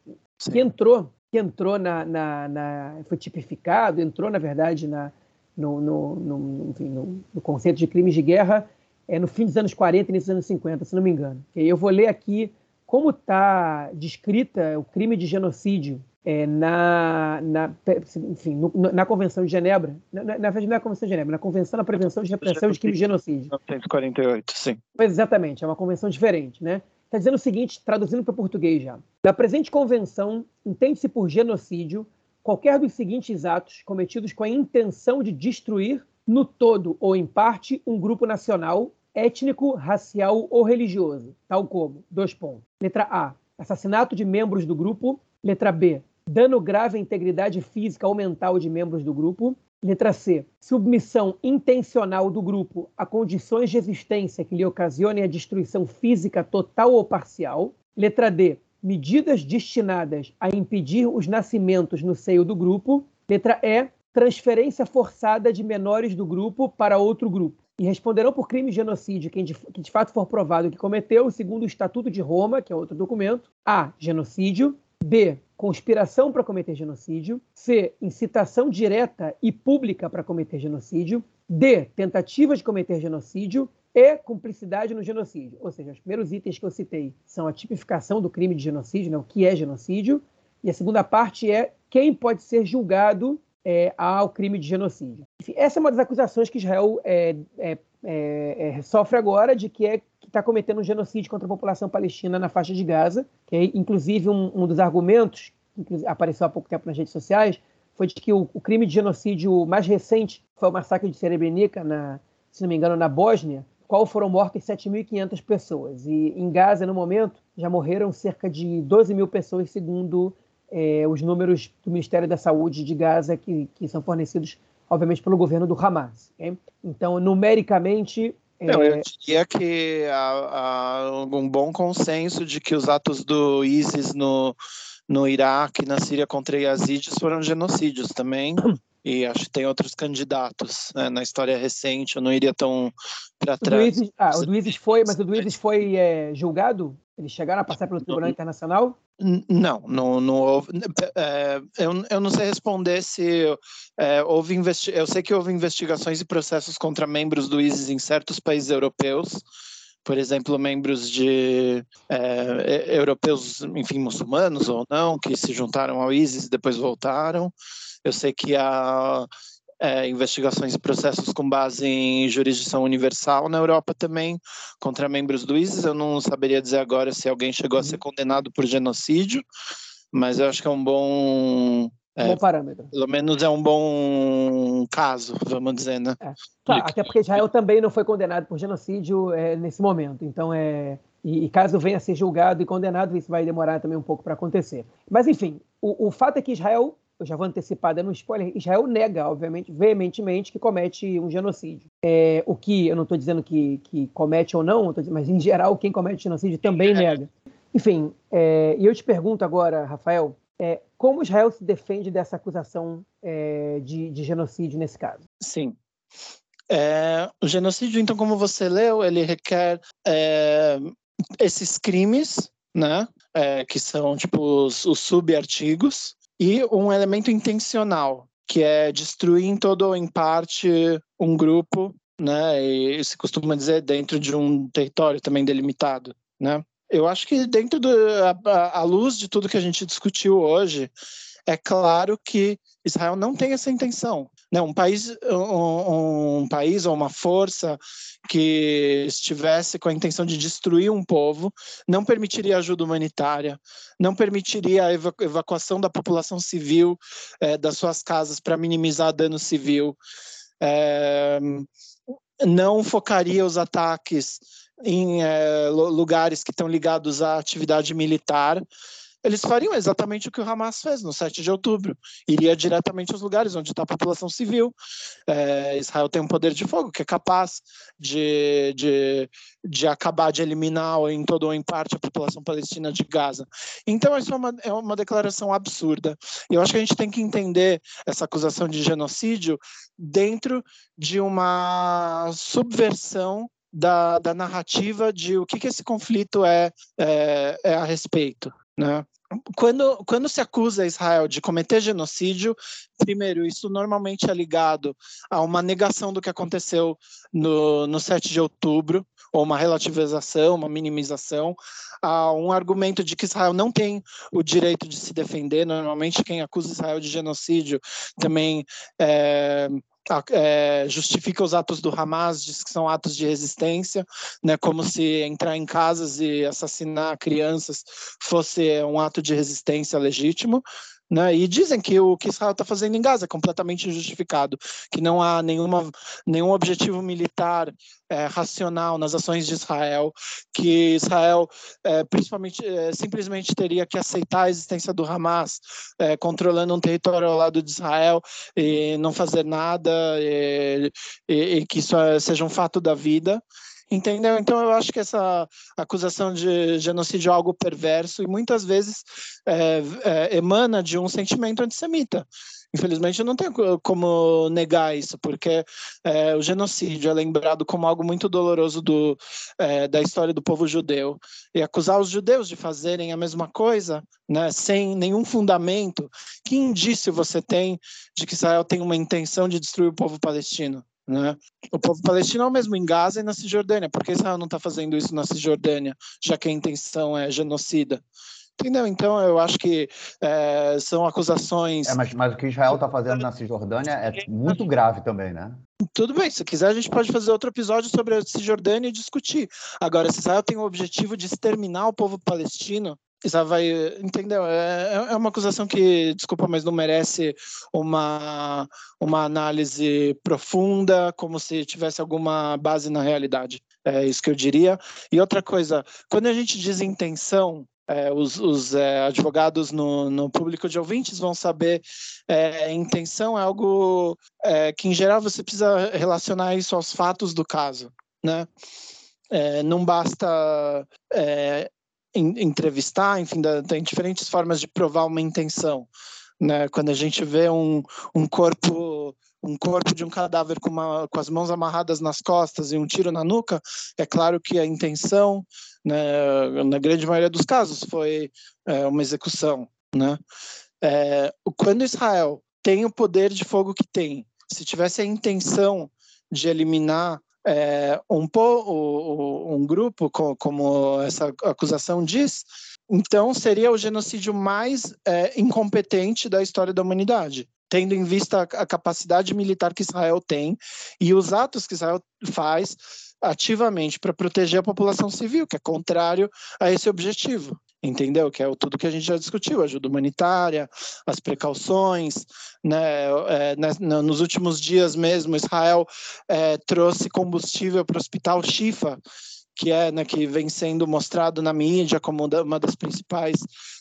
que entrou, que entrou na, na, na, foi tipificado, entrou na verdade na no, no, no, enfim, no, no conceito de crimes de guerra é, no fim dos anos 40 e início dos anos 50, se não me engano. Eu vou ler aqui como está descrita o crime de genocídio é, na, na, enfim, no, na Convenção de Genebra, na, na verdade não é a Convenção de Genebra, na Convenção da Prevenção de Repressão de Crimes de Genocídio. 1948, sim. Pois exatamente, é uma convenção diferente, né? Está dizendo o seguinte, traduzindo para o português já. Na presente convenção, entende-se por genocídio qualquer dos seguintes atos cometidos com a intenção de destruir, no todo ou em parte, um grupo nacional, étnico, racial ou religioso, tal como, dois pontos. Letra A, assassinato de membros do grupo. Letra B, dano grave à integridade física ou mental de membros do grupo. Letra C. Submissão intencional do grupo a condições de existência que lhe ocasionem a destruição física total ou parcial. Letra D. Medidas destinadas a impedir os nascimentos no seio do grupo. Letra E. Transferência forçada de menores do grupo para outro grupo. E responderão por crime de genocídio quem de, que de fato for provado que cometeu, segundo o Estatuto de Roma, que é outro documento. A. Genocídio. B. Conspiração para cometer genocídio. C. Incitação direta e pública para cometer genocídio. D. Tentativa de cometer genocídio. E cumplicidade no genocídio. Ou seja, os primeiros itens que eu citei são a tipificação do crime de genocídio, né, o que é genocídio. E a segunda parte é quem pode ser julgado é, ao crime de genocídio. Enfim, essa é uma das acusações que Israel é, é, é, é sofre agora de que é está cometendo um genocídio contra a população palestina na faixa de Gaza, que é inclusive um, um dos argumentos que apareceu há pouco tempo nas redes sociais, foi de que o, o crime de genocídio mais recente foi o massacre de Srebrenica, na, se não me engano, na Bósnia, qual foram mortas 7.500 pessoas. E em Gaza, no momento, já morreram cerca de 12 mil pessoas, segundo é, os números do Ministério da Saúde de Gaza, que, que são fornecidos, obviamente, pelo governo do Hamas. Okay? Então, numericamente. Não, é... eu diria que há, há, um bom consenso de que os atos do ISIS no, no Iraque e na Síria contra Yazidis foram genocídios também. E acho que tem outros candidatos né? na história recente. Eu não iria tão para trás. O ah, o do ISIS foi, mas o do ISIS foi é, julgado? Eles chegaram a passar pelo Tribunal Internacional? Não, não, não houve. É, eu, eu não sei responder se é, houve investi Eu sei que houve investigações e processos contra membros do ISIS em certos países europeus, por exemplo, membros de é, europeus, enfim, muçulmanos ou não, que se juntaram ao ISIS e depois voltaram. Eu sei que há é, investigações e processos com base em jurisdição universal na Europa também, contra membros do ISIS. Eu não saberia dizer agora se alguém chegou a ser uhum. condenado por genocídio, mas eu acho que é um bom. É, bom parâmetro. Pelo menos é um bom caso, vamos dizer, né? É. Tá, até porque Israel também não foi condenado por genocídio é, nesse momento. Então, é, e, e, caso venha a ser julgado e condenado, isso vai demorar também um pouco para acontecer. Mas, enfim, o, o fato é que Israel eu já vou antecipar dando um spoiler, Israel nega, obviamente, veementemente, que comete um genocídio. É, o que eu não estou dizendo que, que comete ou não, mas em geral, quem comete genocídio também nega. Enfim, é, e eu te pergunto agora, Rafael, é, como Israel se defende dessa acusação é, de, de, genocídio nesse caso? Sim. É, o genocídio, então, como você leu, ele requer é, esses crimes, né, que são tipo os, os subartigos, e um elemento intencional, que é destruir em todo ou em parte um grupo, né? E se costuma dizer dentro de um território também delimitado, né? Eu acho que dentro da luz de tudo que a gente discutiu hoje, é claro que Israel não tem essa intenção. Né? Um, país, um, um, país ou uma força que estivesse com a intenção de destruir um povo não permitiria ajuda humanitária, não permitiria a evacuação da população civil é, das suas casas para minimizar dano civil, é, não focaria os ataques em é, lugares que estão ligados à atividade militar eles fariam exatamente o que o Hamas fez no 7 de outubro. Iria diretamente aos lugares onde está a população civil. É, Israel tem um poder de fogo que é capaz de, de, de acabar de eliminar em todo ou em parte a população palestina de Gaza. Então, isso é uma, é uma declaração absurda. E eu acho que a gente tem que entender essa acusação de genocídio dentro de uma subversão da, da, narrativa de o que, que esse conflito é, é, é a respeito. Né? Quando, quando se acusa Israel de cometer genocídio, primeiro, isso normalmente é ligado a uma negação do que aconteceu no, no 7 de outubro, ou uma relativização, uma minimização, a um argumento de que Israel não tem o direito de se defender. Normalmente, quem acusa Israel de genocídio também é, é, justifica os atos do Hamas, diz que são atos de resistência, né, como se entrar em casas e assassinar crianças fosse um ato de resistência legítimo. Né? E dizem que o que Israel está fazendo em Gaza é completamente injustificado, que não há nenhuma, nenhum objetivo militar é, racional nas ações de Israel, que Israel é, principalmente é, simplesmente teria que aceitar a existência do Hamas é, controlando um território ao lado de Israel e não fazer nada, e, e, e que isso é, seja um fato da vida. Entendeu? Então eu acho que essa acusação de genocídio é algo perverso e muitas vezes é, é, emana de um sentimento antissemita. Infelizmente, não tenho como negar isso, porque é, o genocídio é lembrado como algo muito doloroso do, é, da história do povo judeu. E acusar os judeus de fazerem a mesma coisa, né, sem nenhum fundamento, que indício você tem de que Israel tem uma intenção de destruir o povo palestino? Né? O povo palestino é o mesmo em Gaza e na Cisjordânia. Por que Israel não está fazendo isso na Cisjordânia, já que a intenção é genocida? Entendeu? Então, eu acho que é, são acusações. É, mas, mas o que Israel está fazendo na Cisjordânia é muito grave também, né? Tudo bem, se quiser, a gente pode fazer outro episódio sobre a Cisjordânia e discutir. Agora, se Israel tem o objetivo de exterminar o povo palestino, Israel vai, entendeu? É, é uma acusação que, desculpa, mas não merece uma, uma análise profunda, como se tivesse alguma base na realidade. É isso que eu diria. E outra coisa, quando a gente diz intenção, é, os, os é, advogados no, no, público de ouvintes vão saber é, intenção é algo é, que em geral você precisa relacionar isso aos fatos do caso, né? É, não basta é, entrevistar, enfim, da, tem diferentes formas de provar uma intenção, né? Quando a gente vê um, um corpo um corpo de um cadáver com, uma, com as mãos amarradas nas costas e um tiro na nuca, é claro que a intenção né, na grande maioria dos casos foi é, uma execução, né? É, quando Israel tem o poder de fogo que tem, se tivesse a intenção de eliminar é, um, um grupo, como essa acusação diz, então seria o genocídio mais é, incompetente da história da humanidade tendo em vista a capacidade militar que Israel tem e os atos que Israel faz ativamente para proteger a população civil, que é contrário a esse objetivo. Entendeu? Que é tudo que a gente já discutiu, ajuda humanitária, as precauções. Né? É, né, nos últimos dias mesmo, Israel é, trouxe combustível para o hospital Shifa, que é né, que vem sendo mostrado na mídia como uma das principais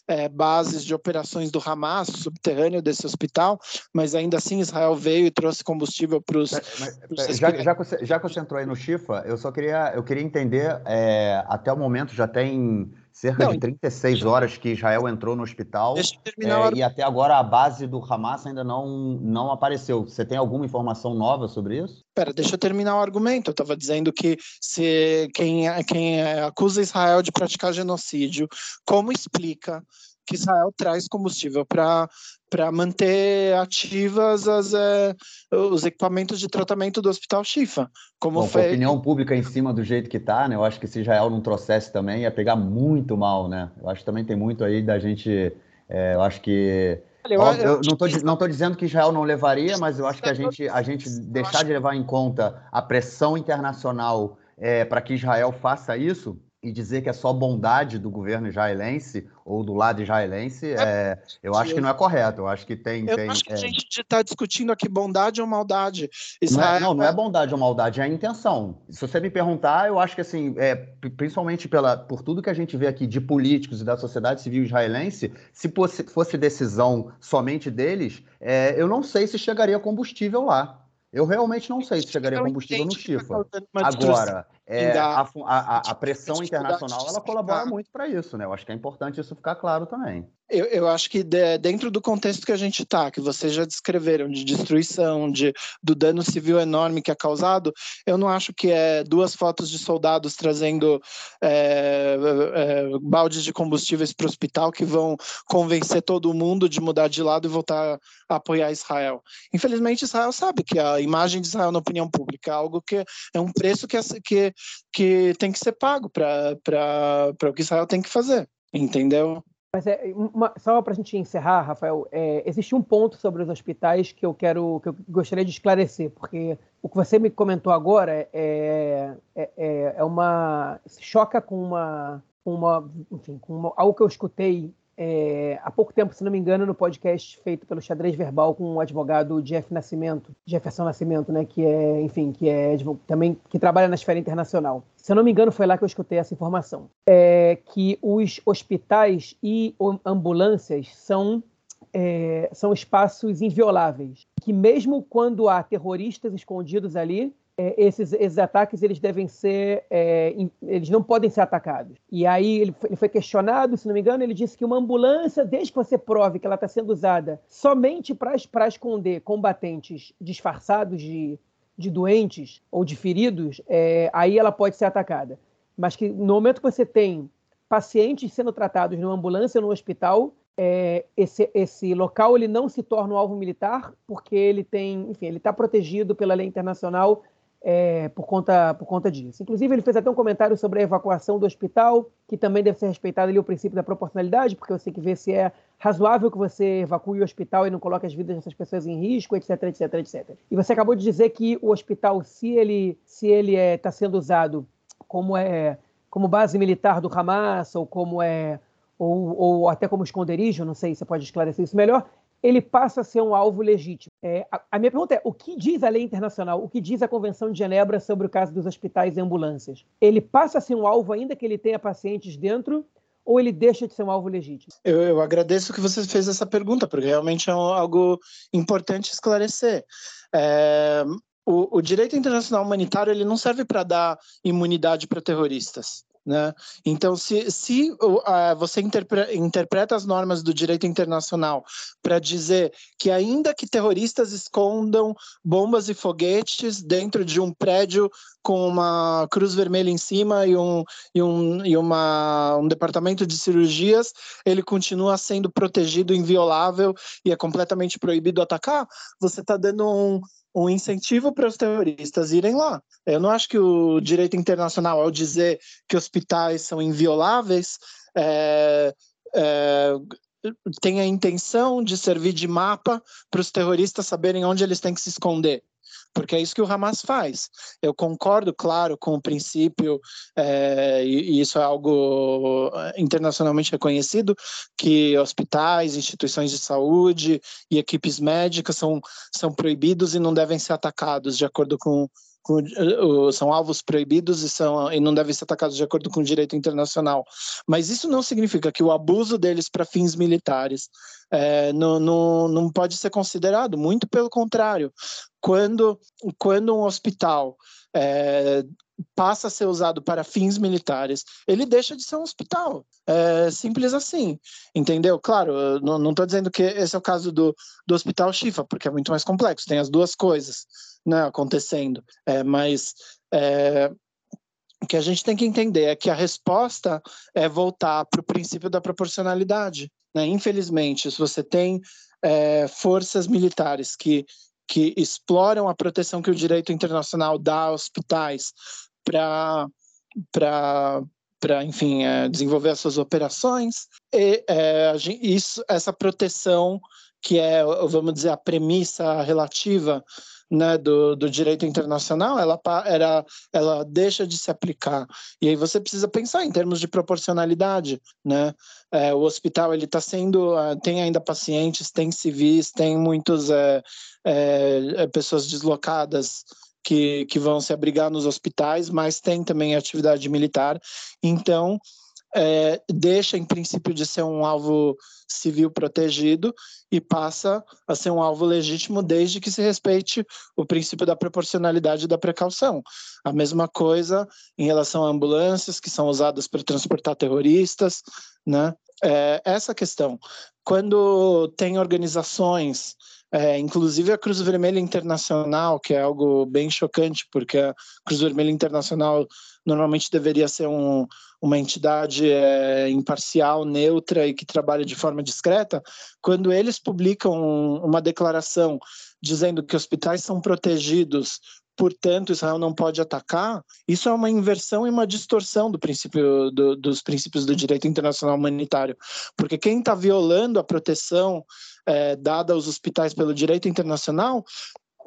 é, bases de operações do Hamas, subterrâneo desse hospital, mas ainda assim Israel veio e trouxe combustível para os. Já, já, que você, já que você entrou aí no Chifa, eu só queria, eu queria entender, é, até o momento já tem cerca não, de 36 horas que Israel entrou no hospital é, e até agora a base do Hamas ainda não, não apareceu. Você tem alguma informação nova sobre isso? Espera, deixa eu terminar o argumento. Eu estava dizendo que se quem, quem acusa Israel de praticar genocídio, como explica que Israel traz combustível para manter ativas as, é, os equipamentos de tratamento do Hospital Chifa. Como Bom, foi... a opinião pública em cima do jeito que está, né? Eu acho que se Israel não trouxesse também ia pegar muito mal, né? Eu acho que também tem muito aí da gente. É, eu acho que eu, eu, eu não estou dizendo que Israel não levaria, mas eu acho que a gente, a gente deixar de levar em conta a pressão internacional é, para que Israel faça isso, e dizer que é só bondade do governo israelense ou do lado israelense, é, é eu acho que não é correto. Eu acho que tem. Eu tem, acho que é... a gente está discutindo aqui bondade ou maldade. Israel... Não, é, não, não, é bondade ou maldade, é a intenção. Se você me perguntar, eu acho que assim, é, principalmente pela, por tudo que a gente vê aqui de políticos e da sociedade civil israelense, se fosse, fosse decisão somente deles, é, eu não sei se chegaria combustível lá. Eu realmente não sei se chegaria combustível no Chifa. Agora, é, a, a, a, pressão internacional ela colabora muito para isso, né? Eu acho que é importante isso ficar claro também. Eu, eu acho que de, dentro do contexto que a gente está, que vocês já descreveram, de destruição, de, do dano civil enorme que é causado, eu não acho que é duas fotos de soldados trazendo é, é, baldes de combustíveis para o hospital que vão convencer todo mundo de mudar de lado e voltar a apoiar Israel. Infelizmente, Israel sabe que a imagem de Israel na opinião pública é algo que é um preço que, que, que tem que ser pago para o que Israel tem que fazer, entendeu? Mas é, uma, só para a gente encerrar, Rafael, é, existe um ponto sobre os hospitais que eu quero, que eu gostaria de esclarecer, porque o que você me comentou agora é, é, é, é uma choca com uma, uma, enfim, com uma, algo que eu escutei é, há pouco tempo, se não me engano, no podcast feito pelo Xadrez Verbal com o advogado Jeff Nascimento, Jefferson Nascimento, né, que é, enfim, que é também que trabalha na esfera internacional. Se eu não me engano, foi lá que eu escutei essa informação. É que os hospitais e ambulâncias são é, são espaços invioláveis, que mesmo quando há terroristas escondidos ali, esses, esses, ataques eles devem ser, é, eles não podem ser atacados. E aí ele foi, questionado, se não me engano, ele disse que uma ambulância, desde que você prove que ela está sendo usada somente para esconder combatentes disfarçados de, de doentes ou de feridos, é, aí ela pode ser atacada. Mas que no momento que você tem pacientes sendo tratados numa ambulância no hospital, é, esse, esse local ele não se torna um alvo militar porque ele tem, enfim, ele está protegido pela lei internacional é, por, conta, por conta disso. Inclusive, ele fez até um comentário sobre a evacuação do hospital, que também deve ser respeitado ali o princípio da proporcionalidade, porque você tem que ver se é razoável que você evacue o hospital e não coloque as vidas dessas pessoas em risco, etc, etc, etc. E você acabou de dizer que o hospital, se ele se ele está é, tá sendo usado como é como base militar do Hamas ou como é ou, ou até como esconderijo, não sei, você pode esclarecer isso melhor, ele passa a ser um alvo legítimo. É, a, a, minha pergunta é: o que diz a lei internacional, o que diz a Convenção de Genebra sobre o caso dos hospitais e ambulâncias? Ele passa a ser um alvo ainda que ele tenha pacientes dentro ou ele deixa de ser um alvo legítimo? Eu, eu agradeço que você fez essa pergunta, porque realmente é um, algo importante esclarecer. É, o, o, direito internacional humanitário ele não serve para dar imunidade para terroristas. Né? Então, se, se uh, você interpre interpreta as normas do direito internacional para dizer que, ainda que terroristas escondam bombas e foguetes dentro de um prédio com uma cruz vermelha em cima e um, e um, e uma, um departamento de cirurgias, ele continua sendo protegido, inviolável e é completamente proibido atacar, você está dando um, um incentivo para os terroristas irem lá. Eu não acho que o direito internacional, ao dizer que hospitais são invioláveis, é, é, a intenção de servir de mapa para os terroristas saberem onde eles têm que se esconder porque é isso que o Hamas faz. Eu concordo, claro, com o princípio, é, e, isso é algo é, internacionalmente reconhecido, que hospitais, instituições de saúde e equipes médicas são, são proibidos e não devem ser atacados de acordo com são alvos proibidos e, são, e não devem ser atacados de acordo com o direito internacional. Mas isso não significa que o abuso deles para fins militares é, não, não, não pode ser considerado, muito pelo contrário. Quando, quando um hospital é, passa a ser usado para fins militares, ele deixa de ser um hospital. É simples assim, entendeu? Claro, não estou dizendo que esse é o caso do, do Hospital Chifa, porque é muito mais complexo, tem as duas coisas né, acontecendo. É, mas é, o que a gente tem que entender é que a resposta é voltar para o princípio da proporcionalidade. Né? Infelizmente, se você tem é, forças militares que, que exploram a proteção que o direito internacional dá a hospitais para para enfim é, desenvolver as suas operações e é, isso essa proteção que é vamos dizer a premissa relativa né, do, do direito internacional, ela, era, ela deixa de se aplicar. E aí você precisa pensar em termos de proporcionalidade. Né? É, o hospital ele está sendo, uh, tem ainda pacientes, tem civis, tem muitas é, é, é, pessoas deslocadas que, que vão se abrigar nos hospitais, mas tem também atividade militar. Então, é, deixa, em princípio, de ser um alvo civil protegido e passa a ser um alvo legítimo desde que se respeite o princípio da proporcionalidade e da precaução. A mesma coisa em relação a ambulâncias que são usadas para transportar terroristas, né? É, essa questão. Quando tem organizações é, inclusive a Cruz Vermelha Internacional, que é algo bem chocante, porque a Cruz Vermelha Internacional normalmente deveria ser um, uma entidade é, imparcial, neutra e que trabalha de forma discreta, quando eles publicam uma declaração dizendo que hospitais são protegidos portanto Israel não pode atacar, isso é uma inversão e uma distorção do princípio do, dos princípios do direito internacional humanitário, porque quem está violando a proteção é, dada aos hospitais pelo direito internacional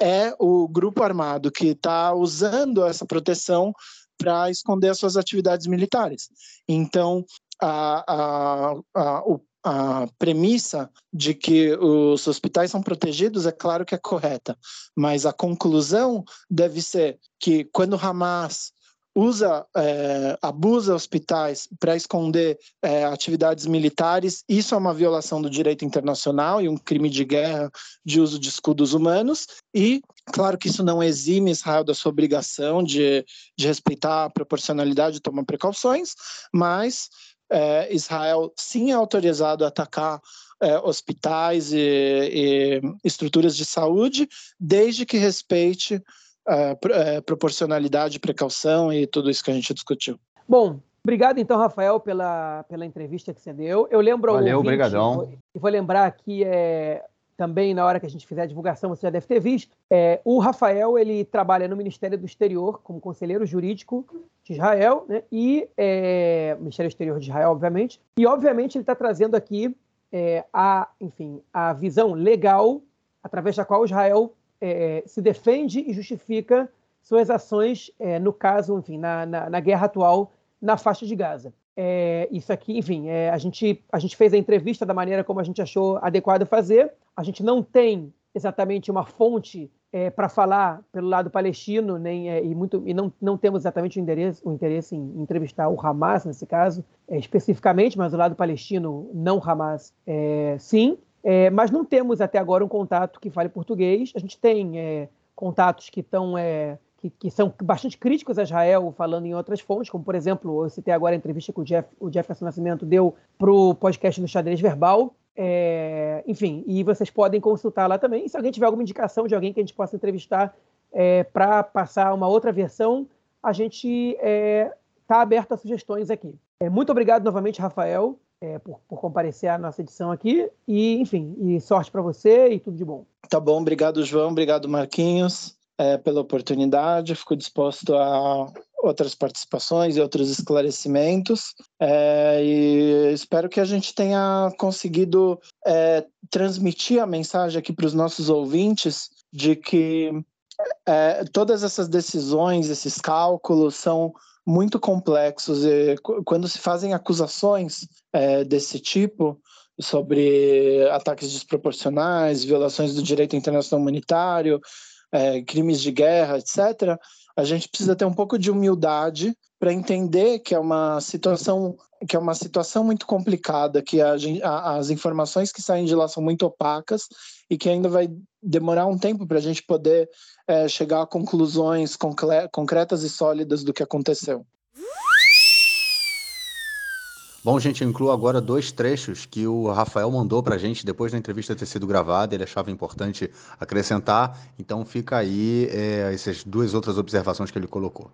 é o grupo armado que está usando essa proteção para esconder as suas atividades militares. Então, a, a, a, o a premissa de que os hospitais são protegidos é claro que é correta, mas a conclusão deve ser que quando Hamas usa, é, abusa hospitais para esconder é, atividades militares, isso é uma violação do direito internacional e um crime de guerra de uso de escudos humanos. E, claro que isso não exime Israel da sua obrigação de, de respeitar a proporcionalidade e tomar precauções, mas é, Israel sim é autorizado a atacar é, hospitais e, e, estruturas de saúde, desde que respeite é, é, proporcionalidade, precaução e tudo isso que a gente discutiu. Bom, obrigado então, Rafael, pela, pela entrevista que você deu. Eu lembro Valeu, obrigadão. E vou lembrar aqui é, também na hora que a gente fizer a divulgação, você já deve ter visto. É, o Rafael ele trabalha no Ministério do Exterior como conselheiro jurídico de Israel, né? E é, Ministério do Exterior de Israel, obviamente. E obviamente ele está trazendo aqui é, a, enfim, a visão legal através da qual Israel é, se defende e justifica suas ações, é, no caso, enfim, na, na, na guerra atual na faixa de Gaza. É, isso aqui, enfim, é, a, gente, a gente fez a entrevista da maneira como a gente achou adequado fazer. A gente não tem exatamente uma fonte é, para falar pelo lado palestino, nem, é, e, muito, e não, não temos exatamente o interesse, o interesse em entrevistar o Hamas, nesse caso, é, especificamente, mas o lado palestino, não Hamas, é, sim. É, mas não temos até agora um contato que fale português. A gente tem é, contatos que estão que, que, são bastante críticos a Israel, falando em outras fontes, como, por exemplo, eu citei agora a entrevista que o, Jeff, o Jefferson Nascimento deu para o podcast do Xadrez Verbal, é, enfim, e vocês podem consultar lá também. Se alguém tiver alguma indicação de alguém que a gente possa entrevistar é, para passar uma outra versão, a gente está é, aberto a sugestões aqui. É, muito obrigado novamente, Rafael, é, por, por, comparecer à nossa edição aqui. E, enfim, e sorte para você e tudo de bom. Tá bom, obrigado, João. Obrigado, Marquinhos, é, pela oportunidade. Fico disposto a outras participações e outros esclarecimentos. É, e espero que a gente tenha conseguido é, transmitir a mensagem aqui para os nossos ouvintes de que é, todas essas decisões, esses cálculos são muito complexos e quando se fazem acusações é, desse tipo sobre ataques desproporcionais, violações do direito internacional humanitário, é, crimes de guerra, etc., a gente precisa ter um pouco de humildade para entender que é uma situação que é uma situação muito complicada, que a a, as informações que saem de lá são muito opacas e que ainda vai demorar um tempo para a gente poder é, chegar a conclusões concretas e sólidas do que aconteceu. Bom, gente, eu incluo agora dois trechos que o Rafael mandou para a gente depois da entrevista ter sido gravada. Ele achava importante acrescentar. Então, fica aí é, essas duas outras observações que ele colocou.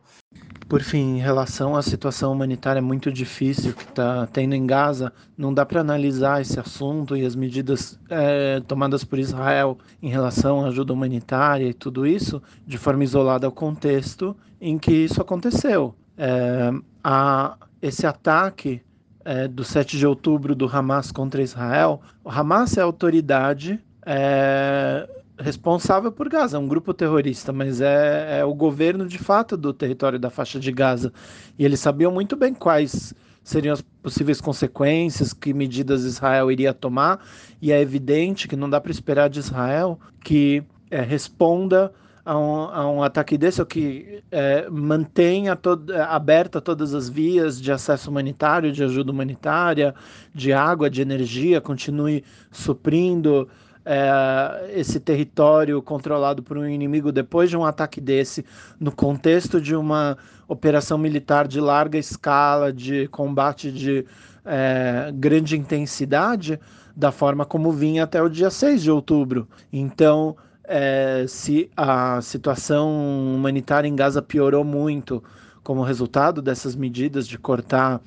Por fim, em relação à situação humanitária muito difícil que está tendo em Gaza, não dá para analisar esse assunto e as medidas é, tomadas por Israel em relação à ajuda humanitária e tudo isso de forma isolada ao contexto em que isso aconteceu. É, a, esse ataque é, do 7 de outubro do Hamas contra Israel, o Hamas é a autoridade é, responsável por Gaza, é um grupo terrorista, mas é, é, o governo de fato do território da faixa de Gaza. E eles sabiam muito bem quais seriam as possíveis consequências, que medidas Israel iria tomar, e é evidente que não dá para esperar de Israel que é, responda a um, a um ataque desse, ou que é, mantenha todo, é, aberta todas as vias de acesso humanitário, de ajuda humanitária, de água, de energia, continue suprindo é, esse território controlado por um inimigo depois de um ataque desse, no contexto de uma operação militar de larga escala, de combate de é, grande intensidade, da forma como vinha até o dia 6 de outubro. Então, é, se a situação humanitária em Gaza piorou muito como resultado dessas medidas de cortar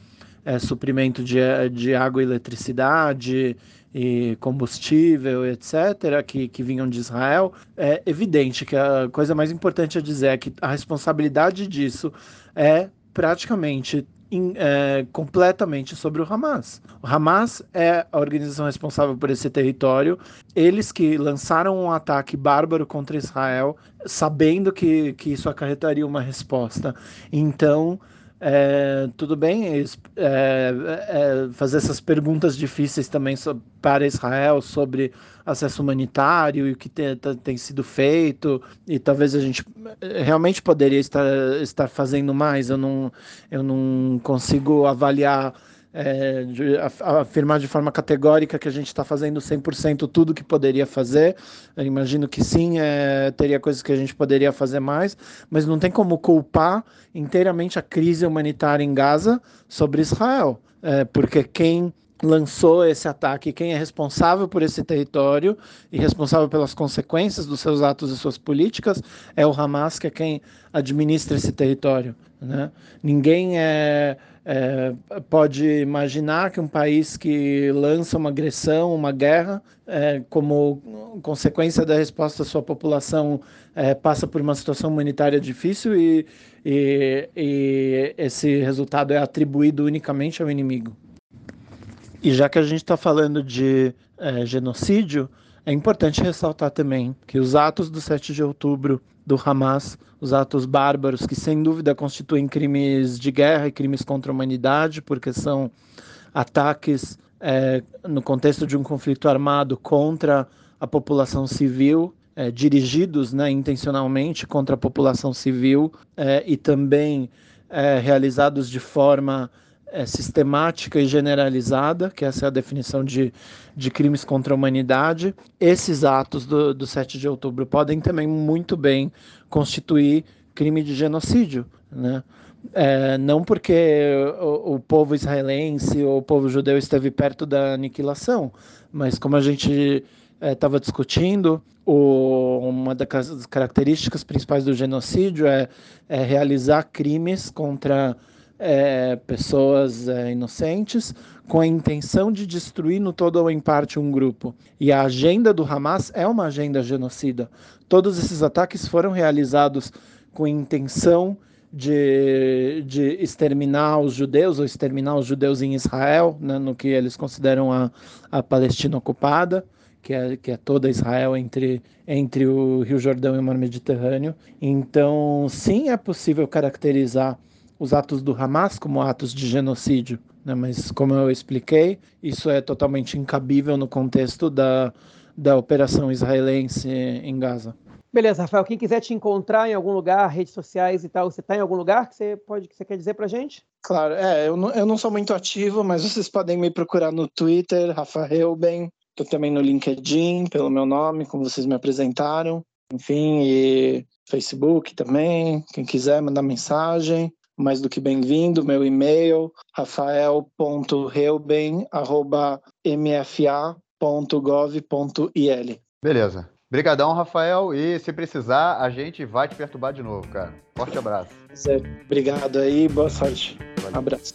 é, suprimento de, de água e eletricidade e combustível, etc., que, que vinham de Israel, é evidente que a coisa mais importante a dizer é que a responsabilidade disso é praticamente in, é, completamente sobre o Hamas. O Hamas é a organização responsável por esse território. Eles que lançaram um ataque bárbaro contra Israel, sabendo que, que isso acarretaria uma resposta. Então, é, tudo bem é, é, fazer essas perguntas difíceis também para Israel sobre acesso humanitário e o que tem, tem, sido feito e talvez a gente realmente poderia estar, estar fazendo mais. Eu não, eu não consigo avaliar é, de, afirmar de forma categórica que a gente está fazendo 100% tudo que poderia fazer. Eu imagino que sim, é, teria coisas que a gente poderia fazer mais, mas não tem como culpar inteiramente a crise humanitária em Gaza sobre Israel, é, porque quem lançou esse ataque, quem é responsável por esse território e responsável pelas consequências dos seus atos e suas políticas é o Hamas, que é quem administra esse território. Né? Ninguém é é, pode imaginar que um país que lança uma agressão, uma guerra, é, como consequência da resposta da sua população, é, passa por uma situação humanitária difícil e, e, e esse resultado é atribuído unicamente ao inimigo. E já que a gente está falando de é, genocídio, É importante ressaltar também que os atos do 7 de outubro do Hamas, os atos bárbaros, que sem dúvida constituem crimes de guerra e crimes contra a humanidade, porque são ataques é, no contexto de um conflito armado contra a população civil, é, dirigidos né, intencionalmente contra a população civil é, e também é, realizados de forma é, sistemática e generalizada, que essa é a definição de, de crimes contra a humanidade. Esses atos do, do 7 de outubro podem também muito bem constituir crime de genocídio, né? É, não porque o, o, povo israelense ou o povo judeu esteve perto da aniquilação, mas como a gente estava é, discutindo, o, uma das características principais do genocídio é, é realizar crimes contra é, pessoas é, inocentes com a intenção de destruir no todo ou em parte um grupo. E a agenda do Hamas é uma agenda genocida. Todos esses ataques foram realizados com intenção de, de exterminar os judeus ou exterminar os judeus em Israel, né, no que eles consideram a, a Palestina ocupada. Que é, que é, toda Israel entre, entre o Rio Jordão e o Mar Mediterrâneo. Então, sim, é possível caracterizar os atos do Hamas como atos de genocídio, né? mas como eu expliquei, isso é totalmente incabível no contexto da, da operação israelense em Gaza. Beleza, Rafael. Quem quiser te encontrar em algum lugar, redes sociais e tal, você está em algum lugar que você pode, que você quer dizer para gente? Claro, é. Eu não, eu não sou muito ativo, mas vocês podem me procurar no Twitter, Rafael Ben. Estou também no LinkedIn, pelo meu nome, como vocês me apresentaram. Enfim, e Facebook também. Quem quiser mandar mensagem mais do que bem-vindo. Meu e-mail, rafael.reuben.mfa.gov.il. Beleza. Obrigadão, Rafael. E se precisar, a gente vai te perturbar de novo, cara. Forte abraço. Obrigado aí, boa sorte. Valeu. Um abraço.